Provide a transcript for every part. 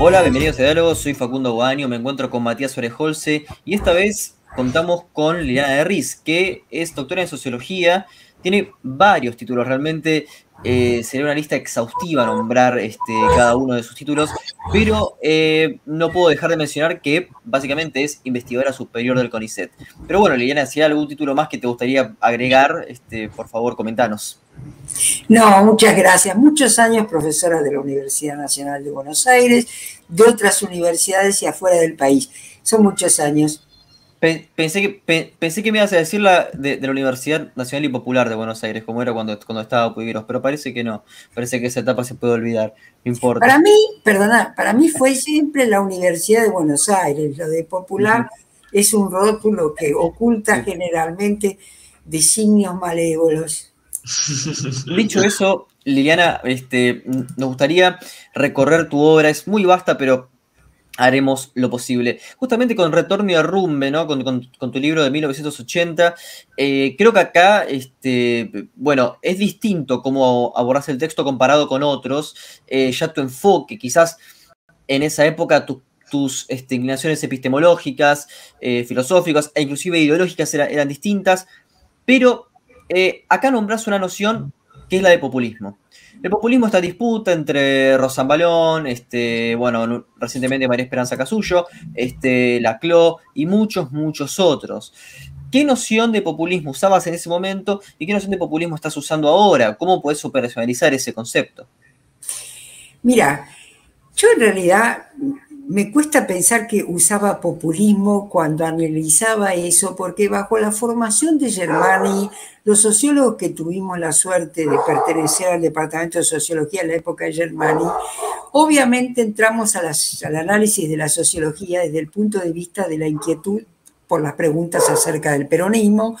Hola, bienvenidos a Diálogo, soy Facundo Guaño, me encuentro con Matías Orejolce y esta vez contamos con Liliana de Riz, que es doctora en sociología, tiene varios títulos, realmente eh, sería una lista exhaustiva nombrar este, cada uno de sus títulos, pero eh, no puedo dejar de mencionar que básicamente es investigadora superior del CONICET. Pero bueno, Liliana, si hay algún título más que te gustaría agregar, este, por favor, comentanos. No, muchas gracias. Muchos años profesora de la Universidad Nacional de Buenos Aires, de otras universidades y afuera del país. Son muchos años. Pensé que, pensé que me ibas a decir la de, la Universidad Nacional y Popular de Buenos Aires, como era cuando, cuando estaba Puigros, pero parece que no. Parece que esa etapa se puede olvidar. No importa. Para mí, perdona, para mí fue siempre la Universidad de Buenos Aires. Lo de Popular es un rótulo que oculta generalmente designios malévolos. Dicho eso, Liliana, este, nos gustaría recorrer tu obra. Es muy vasta, pero haremos lo posible. Justamente con Retorno y Arrumbe, ¿no? Con, tu libro de 1980, eh, creo que acá, este, bueno, es distinto cómo abordas el texto comparado con otros, eh, ya tu enfoque, quizás en esa época tus este, inclinaciones epistemológicas, eh, filosóficas e inclusive ideológicas eran distintas, pero acá nombras una noción que es la de populismo. El populismo está en disputa entre Rosambalón, este, bueno, recientemente María Esperanza Casullo, este, Laclau y muchos, muchos otros. ¿Qué noción de populismo usabas en ese momento y qué noción de populismo estás usando ahora? ¿Cómo puedes operacionalizar ese concepto? Mira, yo en realidad me cuesta pensar que usaba populismo cuando analizaba eso, porque bajo la formación de Germani, los sociólogos que tuvimos la suerte de pertenecer al Departamento de Sociología en la época de Germani, obviamente entramos al análisis de la sociología desde el punto de vista de la inquietud por las preguntas acerca del peronismo,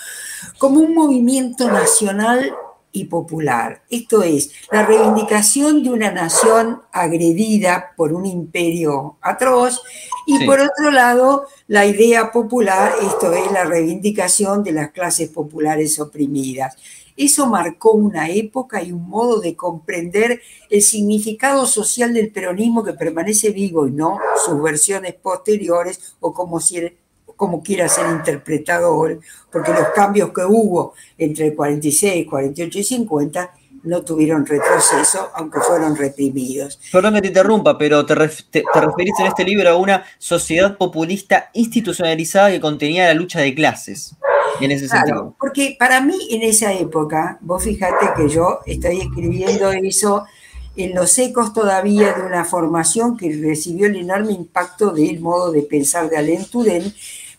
como un movimiento nacional y popular. Esto es, la reivindicación de una nación agredida por un imperio atroz y por otro lado, la idea popular, esto es, la reivindicación de las clases populares oprimidas. Eso marcó una época y un modo de comprender el significado social del peronismo que permanece vivo y no sus versiones posteriores o como si como quiera ser interpretado hoy, porque los cambios que hubo entre el 46, 48 y 50 no tuvieron retroceso, aunque fueron reprimidos. Perdón que te interrumpa, pero te, referís en este libro a una sociedad populista institucionalizada que contenía la lucha de clases. En ese claro, porque para mí en esa época, vos fíjate que yo estoy escribiendo eso en los ecos todavía de una formación que recibió el enorme impacto del modo de pensar de Alain Touraine,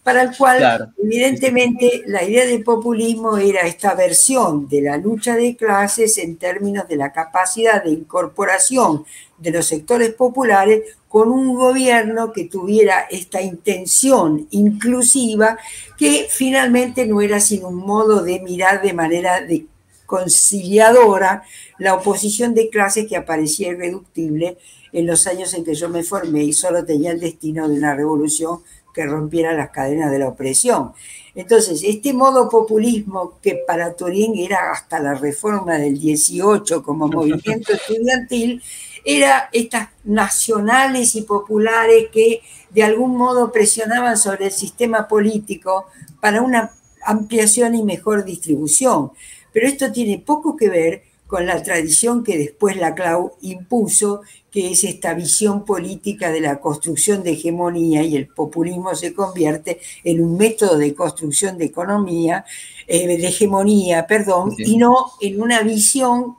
para el cual evidentemente la idea del populismo era esta versión de la lucha de clases en términos de la capacidad de incorporación de los sectores populares con un gobierno que tuviera esta intención inclusiva que finalmente no era sino un modo de mirar de manera de conciliadora la oposición de clases que aparecía irreductible en los años en que yo me formé y solo tenía el destino de una revolución que rompiera las cadenas de la opresión. Entonces, este modo populismo que para Turín era hasta la reforma del 18 como movimiento estudiantil, era estas nacionales y populares que de algún modo presionaban sobre el sistema político para una ampliación y mejor distribución. Pero esto tiene poco que ver con la tradición que después la Clau impuso, que es esta visión política de la construcción de hegemonía y el populismo se convierte en un método de construcción de economía, eh, de hegemonía, perdón, y no en una visión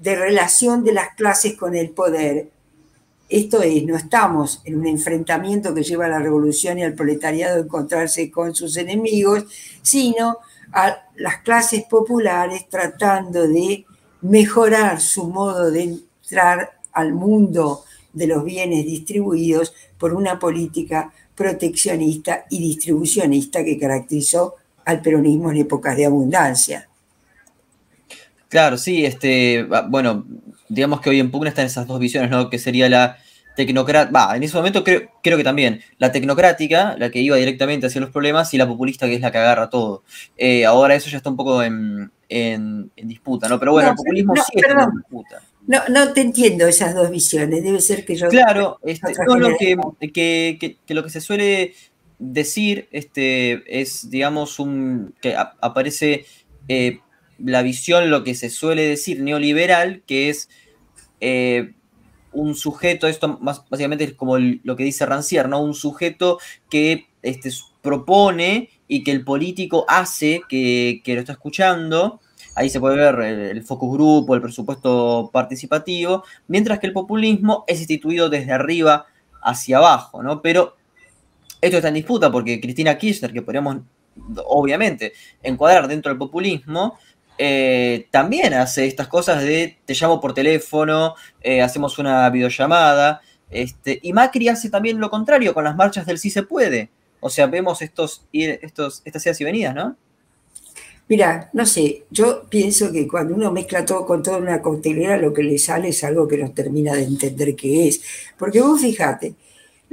de relación de las clases con el poder. Esto es, no estamos en un enfrentamiento que lleva a la revolución y al proletariado a encontrarse con sus enemigos, sino a las clases populares tratando de mejorar su modo de entrar al mundo de los bienes distribuidos por una política proteccionista y distribucionista que caracterizó al peronismo en épocas de abundancia. Claro, sí, este, bueno, digamos que hoy en pugna están esas dos visiones, ¿no? Que sería la tecnocrática, va, en ese momento creo, creo, que también, la tecnocrática, la que iba directamente hacia los problemas, y la populista, que es la que agarra todo. Eh, ahora eso ya está un poco en, disputa, ¿no? Pero bueno, el populismo sí está en disputa. No, no te entiendo esas dos visiones, debe ser que yo... Claro, este, lo que, lo que se suele decir este, es, digamos, un que aparece eh, la visión, lo que se suele decir neoliberal, que es eh, un sujeto, esto más, básicamente es como lo que dice Rancière, ¿no? Un sujeto que este, propone y que el político hace que, que lo está escuchando Ahí se puede ver el, focus group el presupuesto participativo, mientras que el populismo es instituido desde arriba hacia abajo, ¿no? Pero esto está en disputa porque Cristina Kirchner, que podríamos obviamente encuadrar dentro del populismo, eh, también hace estas cosas de te llamo por teléfono, eh, hacemos una videollamada, este, y Macri hace también lo contrario con las marchas del sí se puede. O sea, vemos estos, estos, estas idas y venidas, ¿no? Mira, no sé, yo pienso que cuando uno mezcla todo con toda una coctelera, lo que le sale es algo que no termina de entender qué es. Porque vos fíjate,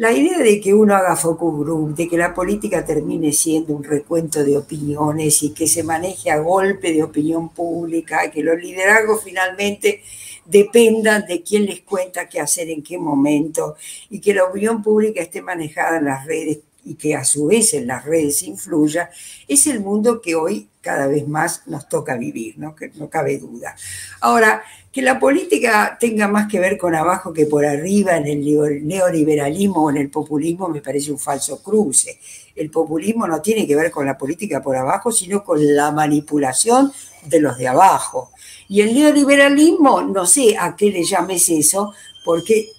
la idea de que uno haga focus group, de que la política termine siendo un recuento de opiniones y que se maneje a golpe de opinión pública, que los liderazgos finalmente dependan de quién les cuenta qué hacer en qué momento y que la opinión pública esté manejada en las redes y que a su vez en las redes influya, es el mundo que hoy cada vez más nos toca vivir, ¿no? Que no cabe duda. Ahora, que la política tenga más que ver con abajo que por arriba en el neoliberalismo o en el populismo me parece un falso cruce. El populismo no tiene que ver con la política por abajo, sino con la manipulación de los de abajo. Y el neoliberalismo, no sé a qué le llames eso, porque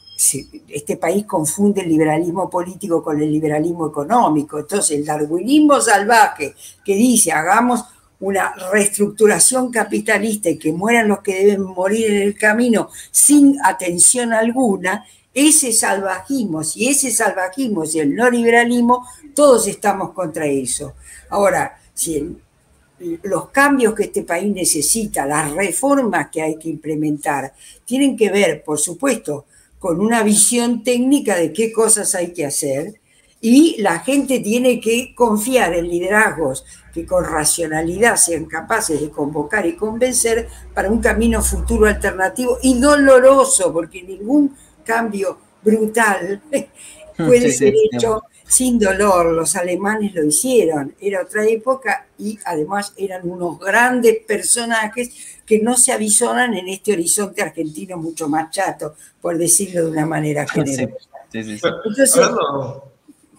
este país confunde el liberalismo político con el liberalismo económico. Entonces, el darwinismo salvaje que dice hagamos una reestructuración capitalista y que mueran los que deben morir en el camino sin atención alguna, ese salvajismo, si ese salvajismo y el no liberalismo, todos estamos contra eso. Ahora, si los cambios que este país necesita, las reformas que hay que implementar, tienen que ver, por supuesto, con una visión técnica de qué cosas hay que hacer y la gente tiene que confiar en liderazgos que con racionalidad sean capaces de convocar y convencer para un camino futuro alternativo y doloroso, porque ningún cambio brutal puede ser hecho sin dolor. Los alemanes lo hicieron, era otra época y además eran unos grandes personajes que no se avisonan en este horizonte argentino mucho más chato, por decirlo de una manera generosa. hablando,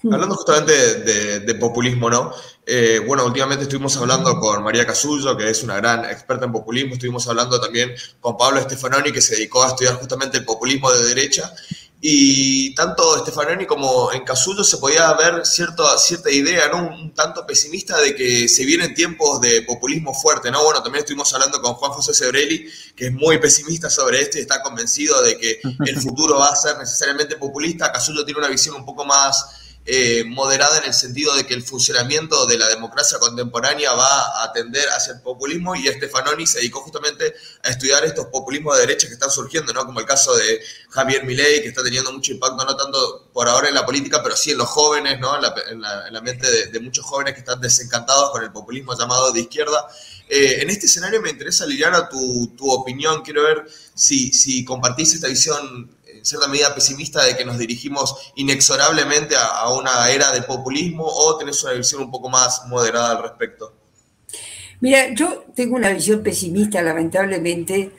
justamente de, populismo, ¿no? Eh, bueno, últimamente estuvimos hablando con María Casullo, que es una gran experta en populismo, estuvimos hablando también con Pablo Stefanoni, que se dedicó a estudiar justamente el populismo de derecha, y tanto Stefanoni como en Casullo se podía ver cierta, cierta idea, ¿no? Un, tanto pesimista de que se vienen tiempos de populismo fuerte, ¿no? Bueno, también estuvimos hablando con Juan José Sebrelli, que es muy pesimista sobre esto y está convencido de que el futuro va a ser necesariamente populista. Casullo tiene una visión un poco más eh, moderada en el sentido de que el funcionamiento de la democracia contemporánea va a tender hacia el populismo y Stefanoni se dedicó justamente a estudiar estos populismos de derecha que están surgiendo, ¿no? como el caso de Javier Milei, que está teniendo mucho impacto no tanto por ahora en la política, pero sí en los jóvenes, ¿no? en, la, mente de, muchos jóvenes que están desencantados con el populismo llamado de izquierda. Eh, en este escenario me interesa, Liliana, tu, opinión. Quiero ver si, si compartís esta visión cierta medida pesimista de que nos dirigimos inexorablemente a, una era de populismo o tenés una visión un poco más moderada al respecto? Mira, yo tengo una visión pesimista, lamentablemente,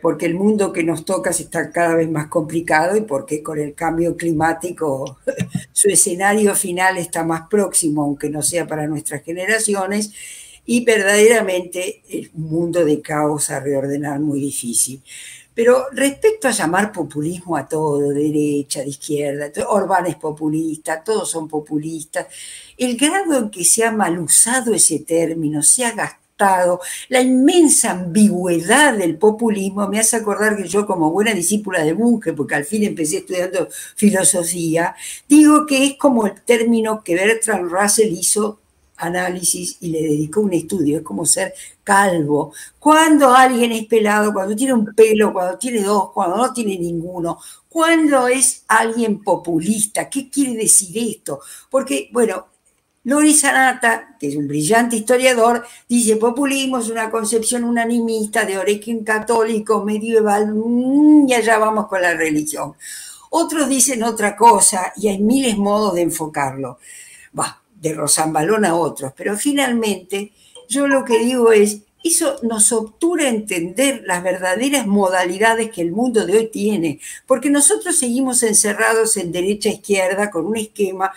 porque el mundo que nos toca está cada vez más complicado y porque con el cambio climático su escenario final está más próximo, aunque no sea para nuestras generaciones, y verdaderamente es un mundo de caos a reordenar muy difícil. Pero respecto a llamar populismo a todo, derecha, de izquierda, Orbán es populista, todos son populistas, el grado en que se ha mal usado ese término, se ha gastado, la inmensa ambigüedad del populismo me hace acordar que yo como buena discípula de Bunge, porque al fin empecé estudiando filosofía, digo que es como el término que Bertrand Russell hizo análisis y le dedicó un estudio, es como ser calvo. Cuando alguien es pelado, cuando tiene un pelo, cuando tiene dos, cuando no tiene ninguno, cuando es alguien populista, ¿qué quiere decir esto? Porque, bueno, Lori Sanata, que es un brillante historiador, dice, populismo es una concepción unanimista de origen católico medieval, mm, y allá vamos con la religión. Otros dicen otra cosa y hay miles modos de enfocarlo. Va, de Rosambalón a otros, pero finalmente yo lo que digo es, eso nos obtura entender las verdaderas modalidades que el mundo de hoy tiene, porque nosotros seguimos encerrados en derecha-izquierda con un esquema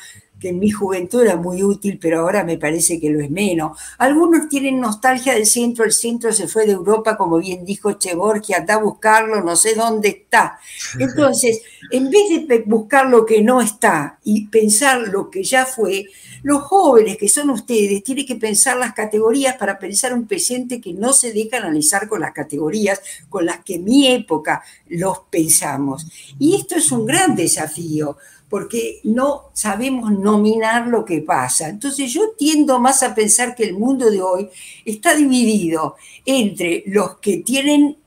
que en mi juventud era muy útil, pero ahora me parece que lo es menos. Algunos tienen nostalgia del centro, el centro se fue de Europa, como bien dijo Chebor, que anda a buscarlo, no sé dónde está. Entonces, en vez de buscar lo que no está y pensar lo que ya fue, los jóvenes que son ustedes tienen que pensar las categorías para pensar un presente que no se deja analizar con las categorías con las que en mi época los pensamos. Y esto es un gran desafío porque no sabemos nominar lo que pasa. Entonces yo tiendo más a pensar que el mundo de hoy está dividido entre los que tienen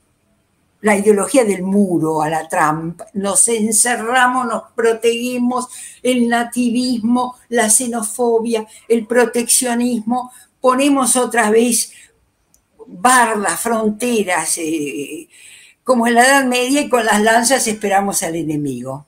la ideología del muro a la Trump, nos encerramos, nos protegimos, el nativismo, la xenofobia, el proteccionismo, ponemos otra vez barras, fronteras, eh, como en la Edad Media y con las lanzas esperamos al enemigo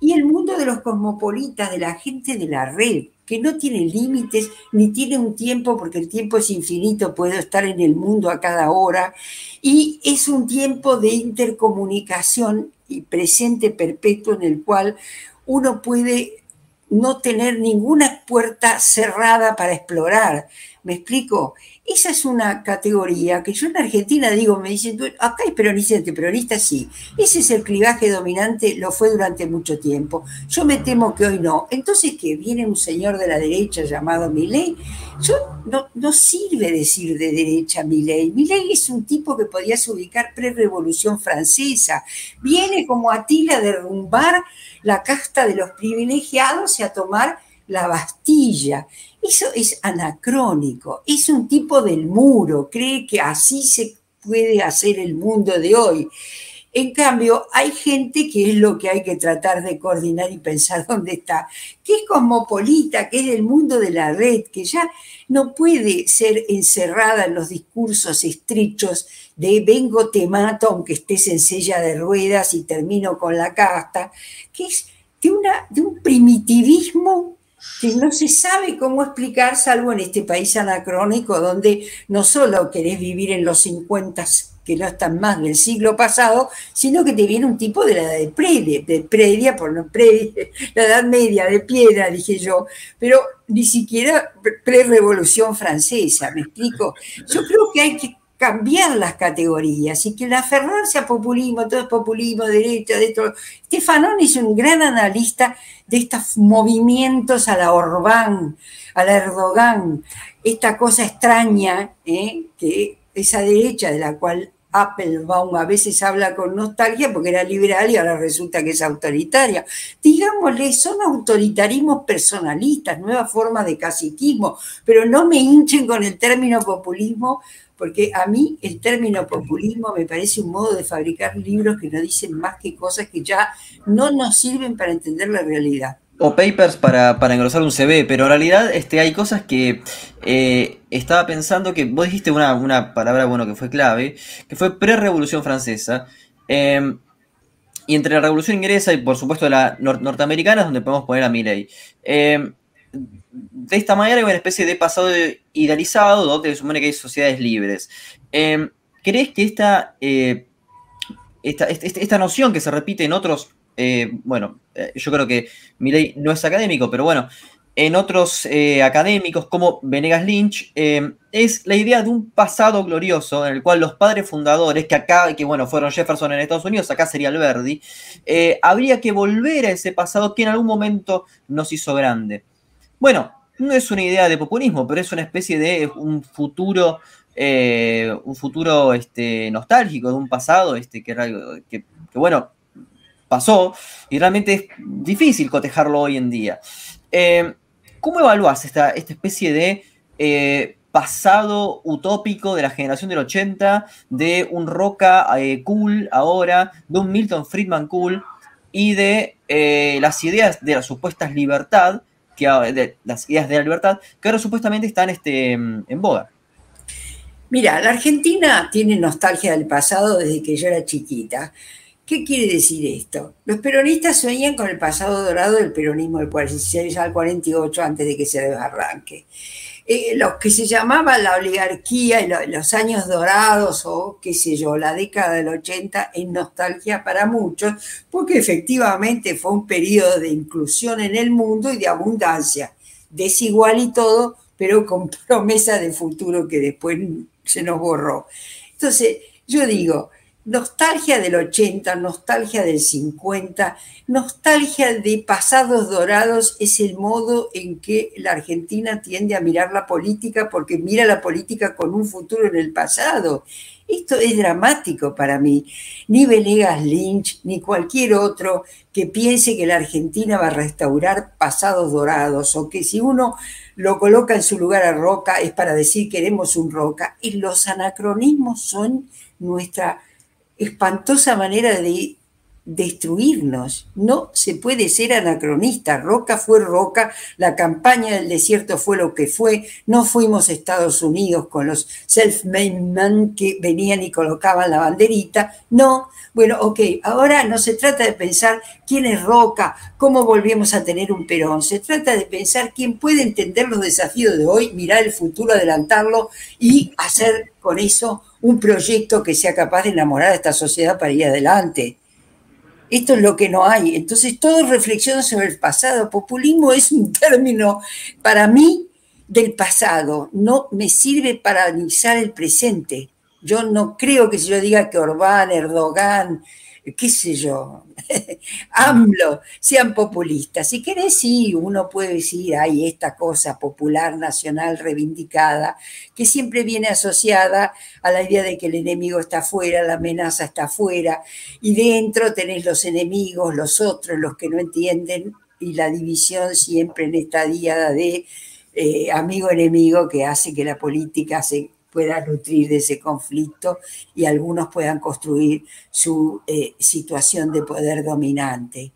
y el mundo de los cosmopolitas, de la gente de la red, que no tiene límites ni tiene un tiempo, porque el tiempo es infinito, puedo estar en el mundo a cada hora, y es un tiempo de intercomunicación y presente perpetuo en el cual uno puede no tener ninguna puerta cerrada para explorar. ¿Me explico? Esa es una categoría que yo en Argentina digo, me dicen, acá hay peronistas y sí. Ese es el clivaje dominante, lo fue durante mucho tiempo. Yo me temo que hoy no. Entonces, que viene un señor de la derecha llamado Milley, yo no, no sirve decir de derecha Milley. Milley es un tipo que podías ubicar pre-revolución francesa. Viene como Atila a derrumbar la casta de los privilegiados y a tomar la Bastilla. Eso es anacrónico, es un tipo del muro, cree que así se puede hacer el mundo de hoy. En cambio, hay gente que es lo que hay que tratar de coordinar y pensar dónde está, que es cosmopolita, que es del mundo de la red, que ya no puede ser encerrada en los discursos estrechos de vengo, te mato, aunque estés en silla de ruedas y termino con la casta, que es de, una, de un primitivismo que no se sabe cómo explicar, salvo en este país anacrónico, donde no solo querés vivir en los 50 que no están más del siglo pasado, sino que te viene un tipo de la edad de predia, de predia, por no predia, la edad media de piedra, dije yo, pero ni siquiera pre-revolución francesa, ¿me explico? Yo creo que hay que cambiar las categorías y que el aferrarse a populismo, todo es populismo, derecha, de todo. Stefanoni es un gran analista de estos movimientos a la Orbán, a la Erdogan, esta cosa extraña, ¿eh? que esa derecha de la cual Applebaum a veces habla con nostalgia porque era liberal y ahora resulta que es autoritaria. Digámosle, son autoritarismos personalistas, nuevas formas de caciquismo, pero no me hinchen con el término populismo porque a mí el término populismo me parece un modo de fabricar libros que no dicen más que cosas que ya no nos sirven para entender la realidad. O papers para, para engrosar un CV, pero en realidad este, hay cosas que eh, estaba pensando que vos dijiste una, palabra bueno que fue clave, que fue pre-revolución francesa. Em, y entre la revolución inglesa y por supuesto la norteamericana es donde podemos poner a Milley. Eh, de esta manera hay una especie de pasado idealizado donde se supone que hay sociedades libres. Em, ¿Crees que eh, esta, esta, noción que se repite en otros, eh, bueno, eh, yo creo que mi no es académico, pero bueno, en otros académicos como Venegas Lynch, es la idea de un pasado glorioso en el cual los padres fundadores, que acá, que bueno, fueron Jefferson en Estados Unidos, acá sería Alberdi, habría que volver a ese pasado que en algún momento nos hizo grande. Bueno, no es una idea de populismo, pero es una especie de un futuro, eh, un futuro este, nostálgico de un pasado este, que, que, bueno, pasó y realmente es difícil cotejarlo hoy en día. Eh, ¿Cómo evalúas esta, esta especie de eh, pasado utópico de la generación del 80, de un Roca cool ahora, de un Milton Friedman cool y de las ideas de las supuestas libertad que, las ideas de la libertad, que ahora supuestamente están este, en boga. Mira, la Argentina tiene nostalgia del pasado desde que yo era chiquita. ¿Qué quiere decir esto? Los peronistas sueñan con el pasado dorado del peronismo del 46 al 48 antes de que se desarranque. Eh, lo que se llamaba la oligarquía y los años dorados o qué sé yo, la década del 80 es nostalgia para muchos porque efectivamente fue un periodo de inclusión en el mundo y de abundancia, desigual y todo, pero con promesa de futuro que después se nos borró. Entonces, yo digo, nostalgia del 80, nostalgia del 50, nostalgia de pasados dorados es el modo en que la Argentina tiende a mirar la política porque mira la política con un futuro en el pasado. Esto es dramático para mí. Ni Venegas Lynch, ni cualquier otro que piense que la Argentina va a restaurar pasados dorados o que si uno lo coloca en su lugar a Roca es para decir queremos un Roca. Y los anacronismos son nuestra espantosa manera de destruirnos. No se puede ser anacronista. Roca fue Roca, la campaña del desierto fue lo que fue. No fuimos Estados Unidos con los self-made men que venían y colocaban la banderita. No. Bueno, ok, ahora no se trata de pensar quién es Roca, cómo volvemos a tener un Perón. Se trata de pensar quién puede entender los desafíos de hoy, mirar el futuro, adelantarlo y hacer con eso un proyecto que sea capaz de enamorar a esta sociedad para ir adelante. Esto es lo que no hay. Entonces, todo reflexión sobre el pasado. Populismo es un término para mí del pasado. No me sirve para analizar el presente. Yo no creo que si yo diga que Orbán, Erdogan, qué sé yo, AMLO, sean populistas. Si querés, sí, uno puede decir, hay esta cosa popular, nacional, reivindicada, que siempre viene asociada a la idea de que el enemigo está afuera, la amenaza está afuera, y dentro tenés los enemigos, los otros, los que no entienden, y la división siempre en esta diada de eh, amigo-enemigo que hace que la política se pueda nutrir de ese conflicto y algunos puedan construir su eh, situación de poder dominante.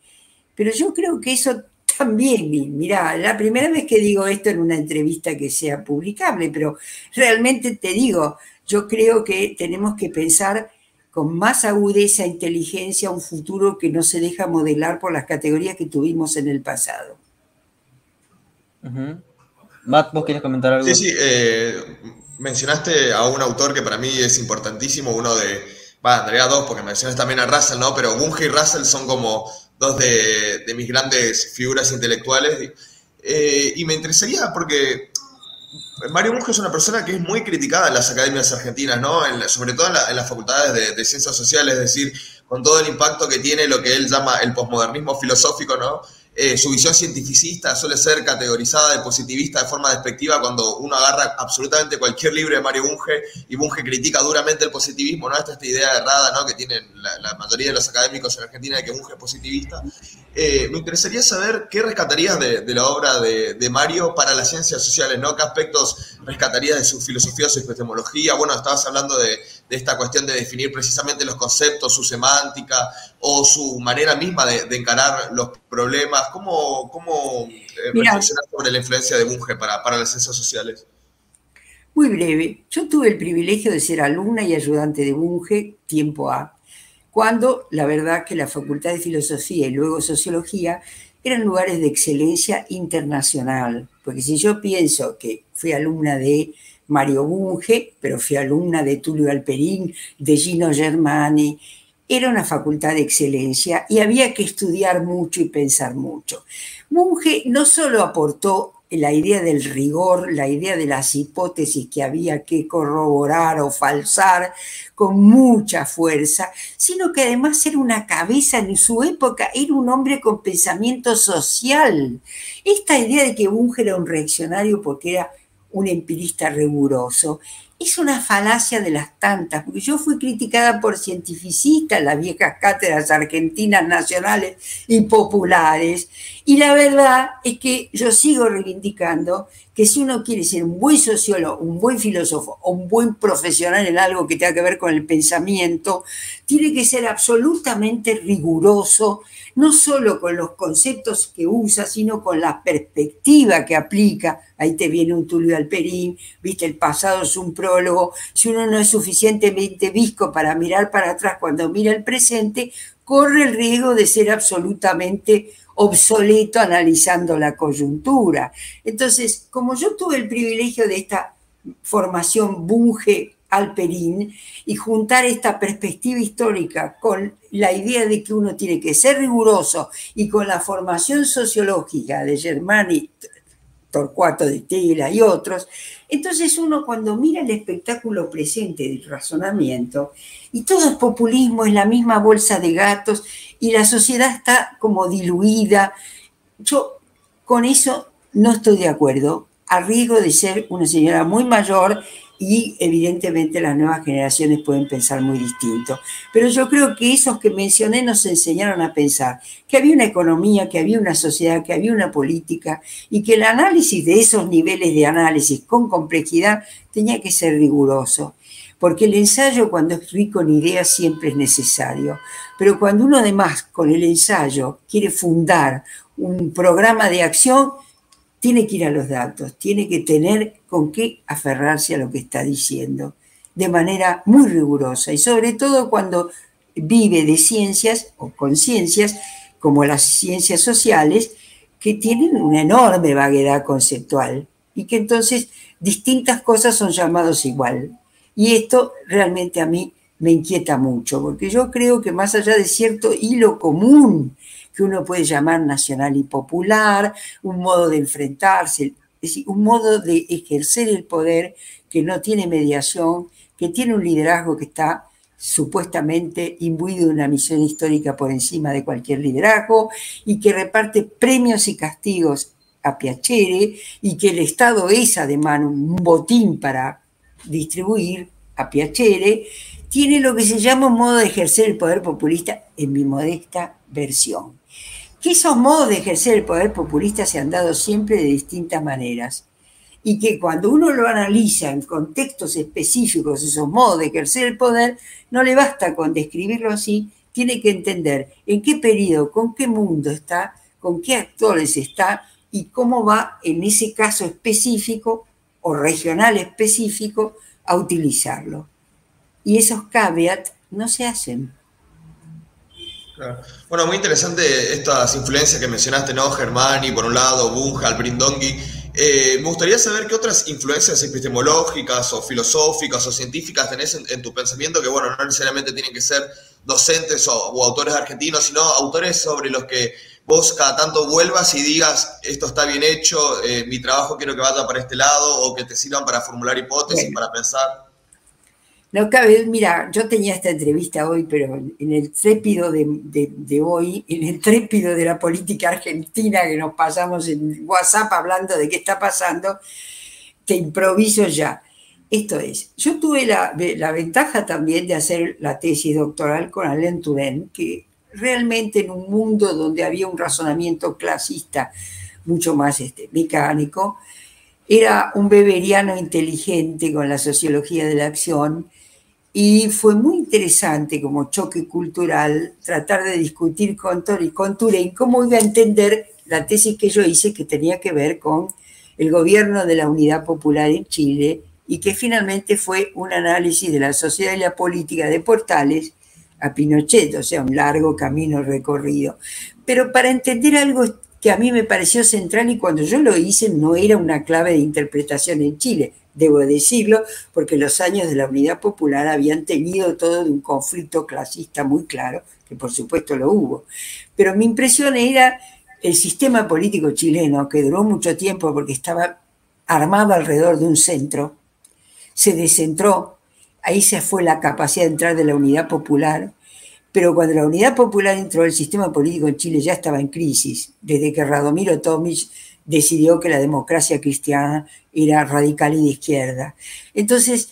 Pero yo creo que eso también, mira, la primera vez que digo esto en una entrevista que sea publicable, pero realmente te digo, yo creo que tenemos que pensar con más agudeza e inteligencia un futuro que no se deja modelar por las categorías que tuvimos en el pasado. Matt, ¿vos quieres comentar algo? Sí, sí, eh, mencionaste a un autor que para mí es importantísimo, uno de, va, Andrea dos, porque mencionas también a Russell, ¿no? Pero Bunge y Russell son como dos de, mis grandes figuras intelectuales. Eh, y me interesaría porque Mario Bunge es una persona que es muy criticada en las academias argentinas, ¿no? sobre todo en, las facultades de, de, ciencias sociales, es decir, con todo el impacto que tiene lo que él llama el posmodernismo filosófico, ¿no? Eh, su visión cientificista suele ser categorizada de positivista de forma despectiva cuando uno agarra absolutamente cualquier libro de Mario Bunge y Bunge critica duramente el positivismo, ¿no? Esta, esta idea errada ¿no? que tienen la, mayoría de los académicos en Argentina de que Bunge es positivista. Eh, me interesaría saber qué rescatarías de, la obra de, Mario para las ciencias sociales, ¿no? ¿Qué aspectos rescatarías de su filosofía, su epistemología? Bueno, estabas hablando de, esta cuestión de definir precisamente los conceptos, su semántica o su manera misma de, encarar los problemas. ¿Cómo, cómo eh, sobre la influencia de Bunge para, para las ciencias sociales? Muy breve. Yo tuve el privilegio de ser alumna y ayudante de Bunge tiempo A cuando la verdad que la Facultad de Filosofía y luego Sociología eran lugares de excelencia internacional. Porque si yo pienso que fui alumna de Mario Bunge, pero fui alumna de Tulio Alperín, de Gino Germani, era una facultad de excelencia y había que estudiar mucho y pensar mucho. Bunge no solo aportó la idea del rigor, la idea de las hipótesis que había que corroborar o falsar con mucha fuerza, sino que además era una cabeza en su época, era un hombre con pensamiento social. Esta idea de que Bunge era un reaccionario porque era un empirista riguroso, es una falacia de las tantas, porque yo fui criticada por cientificistas, las viejas cátedras argentinas nacionales y populares, y la verdad es que yo sigo reivindicando que si uno quiere ser un buen sociólogo, un buen filósofo o un buen profesional en algo que tenga que ver con el pensamiento, tiene que ser absolutamente riguroso, no solo con los conceptos que usa, sino con la perspectiva que aplica. Ahí te viene un Tulio Alperín, viste, el pasado es un prólogo. Si uno no es suficientemente visco para mirar para atrás cuando mira el presente, corre el riesgo de ser absolutamente obsoleto analizando la coyuntura. Entonces, como yo tuve el privilegio de esta formación Bunge Alperín y juntar esta perspectiva histórica con la idea de que uno tiene que ser riguroso y con la formación sociológica de Germani, Torcuato de Tela y otros, entonces uno cuando mira el espectáculo presente del razonamiento, y todo es populismo, es la misma bolsa de gatos, y la sociedad está como diluida. Yo con eso no estoy de acuerdo, a riesgo de ser una señora muy mayor y evidentemente las nuevas generaciones pueden pensar muy distinto. Pero yo creo que esos que mencioné nos enseñaron a pensar que había una economía, que había una sociedad, que había una política y que el análisis de esos niveles de análisis con complejidad tenía que ser riguroso porque el ensayo cuando es rico en ideas siempre es necesario, pero cuando uno además con el ensayo quiere fundar un programa de acción, tiene que ir a los datos, tiene que tener con qué aferrarse a lo que está diciendo, de manera muy rigurosa y sobre todo cuando vive de ciencias o conciencias como las ciencias sociales, que tienen una enorme vaguedad conceptual y que entonces distintas cosas son llamados igual. Y esto realmente a mí me inquieta mucho, porque yo creo que más allá de cierto hilo común que uno puede llamar nacional y popular, un modo de enfrentarse, es decir, un modo de ejercer el poder que no tiene mediación, que tiene un liderazgo que está supuestamente imbuido de una misión histórica por encima de cualquier liderazgo y que reparte premios y castigos a Piacere y que el Estado es además un botín para distribuir a Piacere, tiene lo que se llama un modo de ejercer el poder populista en mi modesta versión. Que esos modos de ejercer el poder populista se han dado siempre de distintas maneras y que cuando uno lo analiza en contextos específicos, esos modos de ejercer el poder, no le basta con describirlo así, tiene que entender en qué periodo, con qué mundo está, con qué actores está y cómo va en ese caso específico o regional específico a utilizarlo. Y esos caveats no se hacen. Bueno, muy interesante estas influencias que mencionaste, ¿no? Germani, por un lado, Bunge, Albrindongui. Eh, me gustaría saber qué otras influencias epistemológicas o filosóficas o científicas tenés en, tu pensamiento, que bueno, no necesariamente tienen que ser docentes o, o autores argentinos, sino autores sobre los que vos cada tanto vuelvas y digas, esto está bien hecho, eh, mi trabajo quiero que vaya para este lado, o que te sirvan para formular hipótesis, para pensar. No cabe, mira, yo tenía esta entrevista hoy, pero en el trépido de, de, hoy, en el trépido de la política argentina que nos pasamos en WhatsApp hablando de qué está pasando, te improviso ya. Esto es, yo tuve la, la ventaja también de hacer la tesis doctoral con Alain Touraine, que realmente en un mundo donde había un razonamiento clasista mucho más este, mecánico, era un beberiano inteligente con la sociología de la acción y fue muy interesante como choque cultural tratar de discutir con, con Turén cómo iba a entender la tesis que yo hice que tenía que ver con el gobierno de la Unidad Popular en Chile y que finalmente fue un análisis de la sociedad y la política de Portales a Pinochet, o sea, un largo camino recorrido. Pero para entender algo que a mí me pareció central y cuando yo lo hice no era una clave de interpretación en Chile, debo decirlo, porque los años de la Unidad Popular habían tenido todo de un conflicto clasista muy claro, que por supuesto lo hubo. Pero mi impresión era el sistema político chileno, que duró mucho tiempo porque estaba armado alrededor de un centro, se descentró ahí se fue la capacidad de entrar de la unidad popular, pero cuando la unidad popular entró, el sistema político en Chile ya estaba en crisis, desde que Radomiro Tomic decidió que la democracia cristiana era radical y de izquierda. Entonces,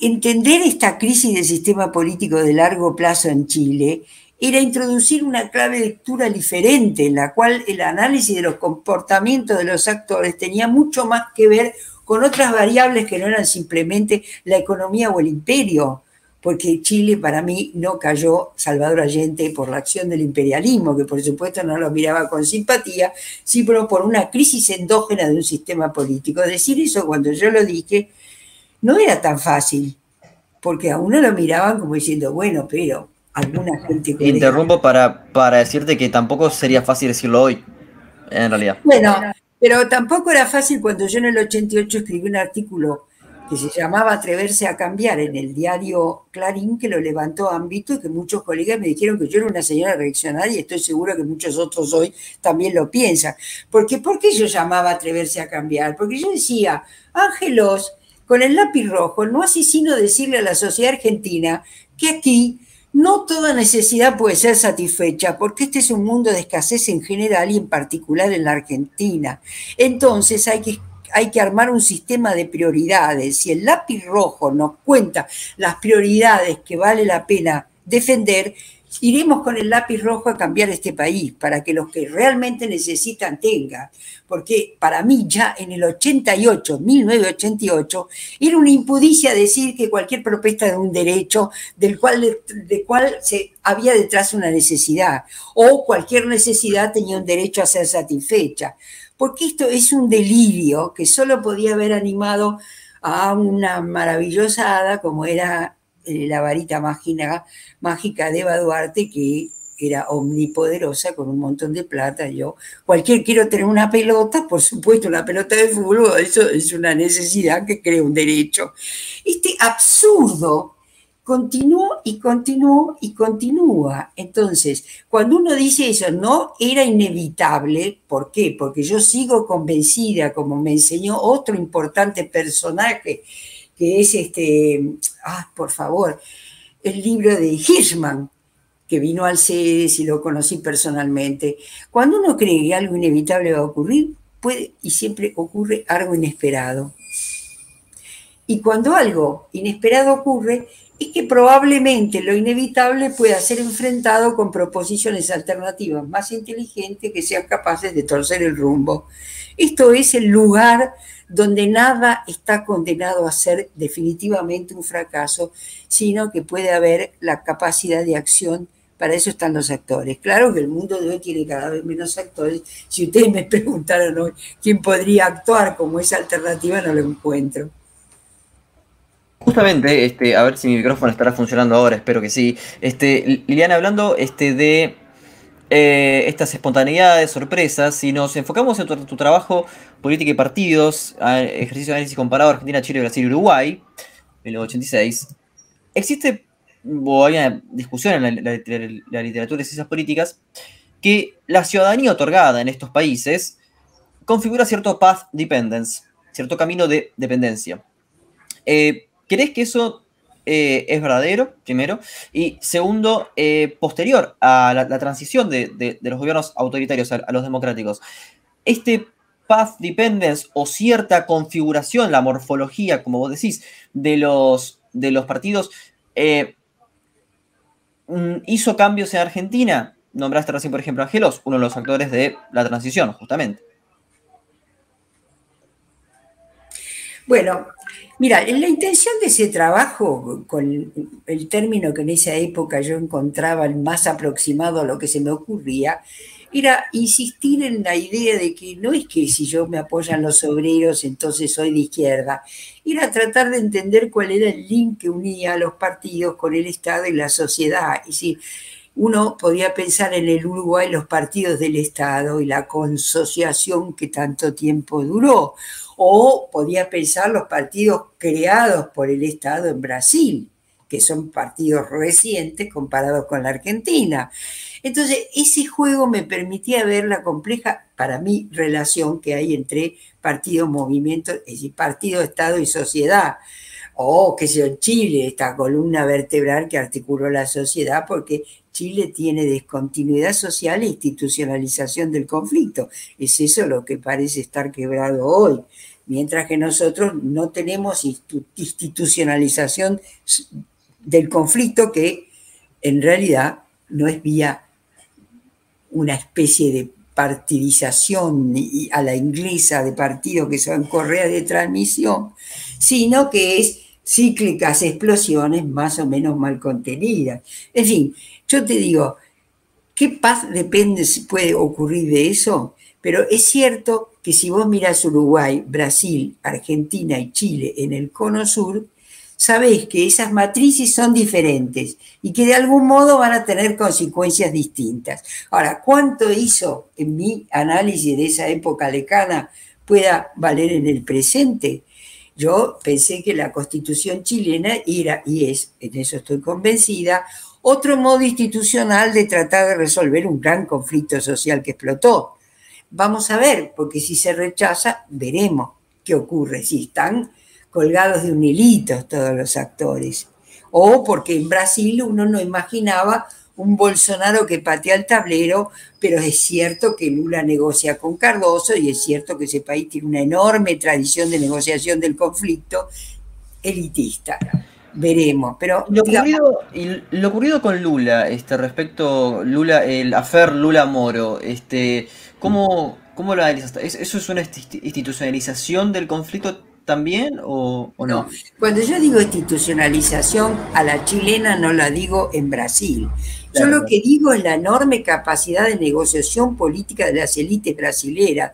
entender esta crisis del sistema político de largo plazo en Chile era introducir una clave de lectura diferente, en la cual el análisis de los comportamientos de los actores tenía mucho más que ver con otras variables que no eran simplemente la economía o el imperio, porque Chile para mí no cayó Salvador Allende por la acción del imperialismo, que por supuesto no lo miraba con simpatía, sino por una crisis endógena de un sistema político. Decir eso cuando yo lo dije no era tan fácil, porque a uno lo miraban como diciendo, bueno, pero alguna gente... Interrumpo para, para decirte que tampoco sería fácil decirlo hoy, en realidad. Bueno, pero tampoco era fácil cuando yo en el 88 escribí un artículo que se llamaba Atreverse a cambiar en el diario Clarín, que lo levantó ámbito y que muchos colegas me dijeron que yo era una señora reaccionaria y estoy seguro que muchos otros hoy también lo piensan. Porque, ¿Por qué yo llamaba Atreverse a cambiar? Porque yo decía, Ángelos, con el lápiz rojo, no hace sino decirle a la sociedad argentina que aquí no toda necesidad puede ser satisfecha, porque este es un mundo de escasez en general y en particular en la Argentina. Entonces hay que hay que armar un sistema de prioridades. Si el lápiz rojo nos cuenta las prioridades que vale la pena defender, iremos con el lápiz rojo a cambiar este país para que los que realmente necesitan tengan. Porque para mí ya en el 88, 1988, era una impudicia decir que cualquier propuesta de un derecho del cual, de cual se había detrás una necesidad o cualquier necesidad tenía un derecho a ser satisfecha porque esto es un delirio que solo podía haber animado a una maravillosa hada como era eh, la varita mágica, mágica de Eva Duarte, que era omnipoderosa con un montón de plata. Yo, cualquier quiero tener una pelota, por supuesto, una pelota de fútbol, eso es una necesidad que crea un derecho. Este absurdo continuó y continuó y continúa. Entonces, cuando uno dice eso, no era inevitable, ¿por qué? Porque yo sigo convencida, como me enseñó otro importante personaje, que es este, ah, por favor, el libro de Hirschman, que vino al CEDES y lo conocí personalmente. Cuando uno cree que algo inevitable va a ocurrir, puede y siempre ocurre algo inesperado. Y cuando algo inesperado ocurre, y que probablemente lo inevitable pueda ser enfrentado con proposiciones alternativas más inteligentes que sean capaces de torcer el rumbo. Esto es el lugar donde nada está condenado a ser definitivamente un fracaso, sino que puede haber la capacidad de acción. Para eso están los actores. Claro que el mundo de hoy tiene cada vez menos actores. Si ustedes me preguntaran hoy quién podría actuar como esa alternativa, no lo encuentro. Justamente, este, a ver si mi micrófono estará funcionando ahora, espero que sí. Este, Liliana, hablando este, de eh, estas espontaneidades, sorpresas, si nos enfocamos en tu, trabajo política y partidos, ejercicio de análisis comparado Argentina, Chile, Brasil y Uruguay, 1986, existe, o hay una discusión en la, la literatura de ciencias políticas, que la ciudadanía otorgada en estos países configura cierto path dependence, cierto camino de dependencia. Eh, ¿Crees que eso eh, es verdadero, primero? Y segundo, eh, posterior a la, transición de, los gobiernos autoritarios a, los democráticos, este path dependence o cierta configuración, la morfología, como vos decís, de los, de los partidos, eh, mm, hizo cambios en Argentina. Nombraste recién, por ejemplo, a Angelos, uno de los actores de la transición, justamente. Bueno, Mira, la intención de ese trabajo, con el término que en esa época yo encontraba el más aproximado a lo que se me ocurría, era insistir en la idea de que no es que si yo me apoyan los obreros, entonces soy de izquierda, era tratar de entender cuál era el link que unía a los partidos con el Estado y la sociedad. Y si uno podía pensar en el Uruguay los partidos del Estado y la consociación que tanto tiempo duró, o podía pensar los partidos creados por el Estado en Brasil, que son partidos recientes comparados con la Argentina. Entonces, ese juego me permitía ver la compleja, para mí, relación que hay entre partido, movimiento, es decir, partido, Estado y sociedad. O, que sea, en Chile, esta columna vertebral que articuló la sociedad, porque Chile tiene descontinuidad social e institucionalización del conflicto. Es eso lo que parece estar quebrado hoy mientras que nosotros no tenemos institucionalización del conflicto que en realidad no es vía una especie de partidización a la inglesa de partidos que son correas de transmisión, sino que es cíclicas explosiones más o menos mal contenidas. En fin, yo te digo, ¿qué paz depende si puede ocurrir de eso? Pero es cierto que si vos mirás Uruguay, Brasil, Argentina y Chile en el cono sur, sabéis que esas matrices son diferentes y que de algún modo van a tener consecuencias distintas. Ahora, ¿cuánto hizo en mi análisis de esa época lejana pueda valer en el presente? Yo pensé que la constitución chilena era, y es, en eso estoy convencida, otro modo institucional de tratar de resolver un gran conflicto social que explotó. Vamos a ver, porque si se rechaza, veremos qué ocurre, si están colgados de un hilito todos los actores. O porque en Brasil uno no imaginaba un Bolsonaro que patea el tablero, pero es cierto que Lula negocia con Cardoso y es cierto que ese país tiene una enorme tradición de negociación del conflicto elitista. Veremos, pero lo ocurrido, lo ocurrido con Lula, este respecto Lula, el afer Lula Moro, este, ¿cómo, cómo lo analizas? ¿Eso es una institucionalización del conflicto también o, no? Cuando yo digo institucionalización a la chilena no la digo en Brasil. Yo lo que digo es la enorme capacidad de negociación política de las élites brasileras.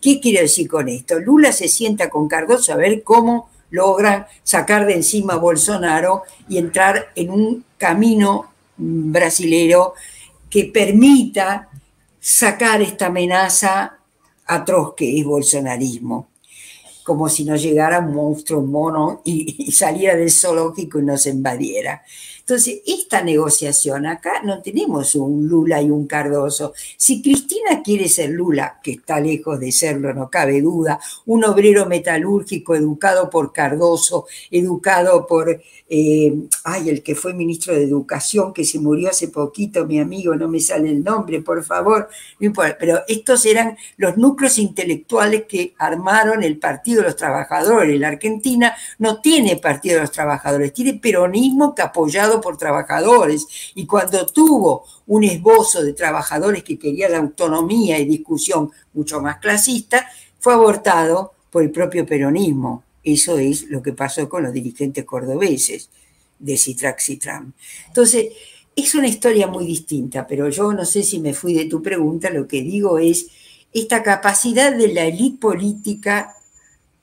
¿Qué quiero decir con esto? Lula se sienta con Cardoso a ver cómo logran sacar de encima a Bolsonaro y entrar en un camino brasilero que permita sacar esta amenaza atroz que es bolsonarismo como si nos llegara un monstruo mono y, saliera del zoológico y nos invadiera. Entonces, esta negociación, acá no tenemos un Lula y un Cardoso. Si Cristina quiere ser Lula, que está lejos de serlo, no cabe duda, un obrero metalúrgico educado por Cardoso, educado por, eh, ay, el que fue ministro de Educación, que se murió hace poquito, mi amigo, no me sale el nombre, por favor, pero estos eran los núcleos intelectuales que armaron el Partido de los Trabajadores. La Argentina no tiene Partido de los Trabajadores, tiene peronismo que apoyado por trabajadores y cuando tuvo un esbozo de trabajadores que quería la autonomía y discusión mucho más clasista, fue abortado por el propio peronismo. Eso es lo que pasó con los dirigentes cordobeses de Citrax Citram. Entonces, es una historia muy distinta, pero yo no sé si me fui de tu pregunta, lo que digo es esta capacidad de la élite política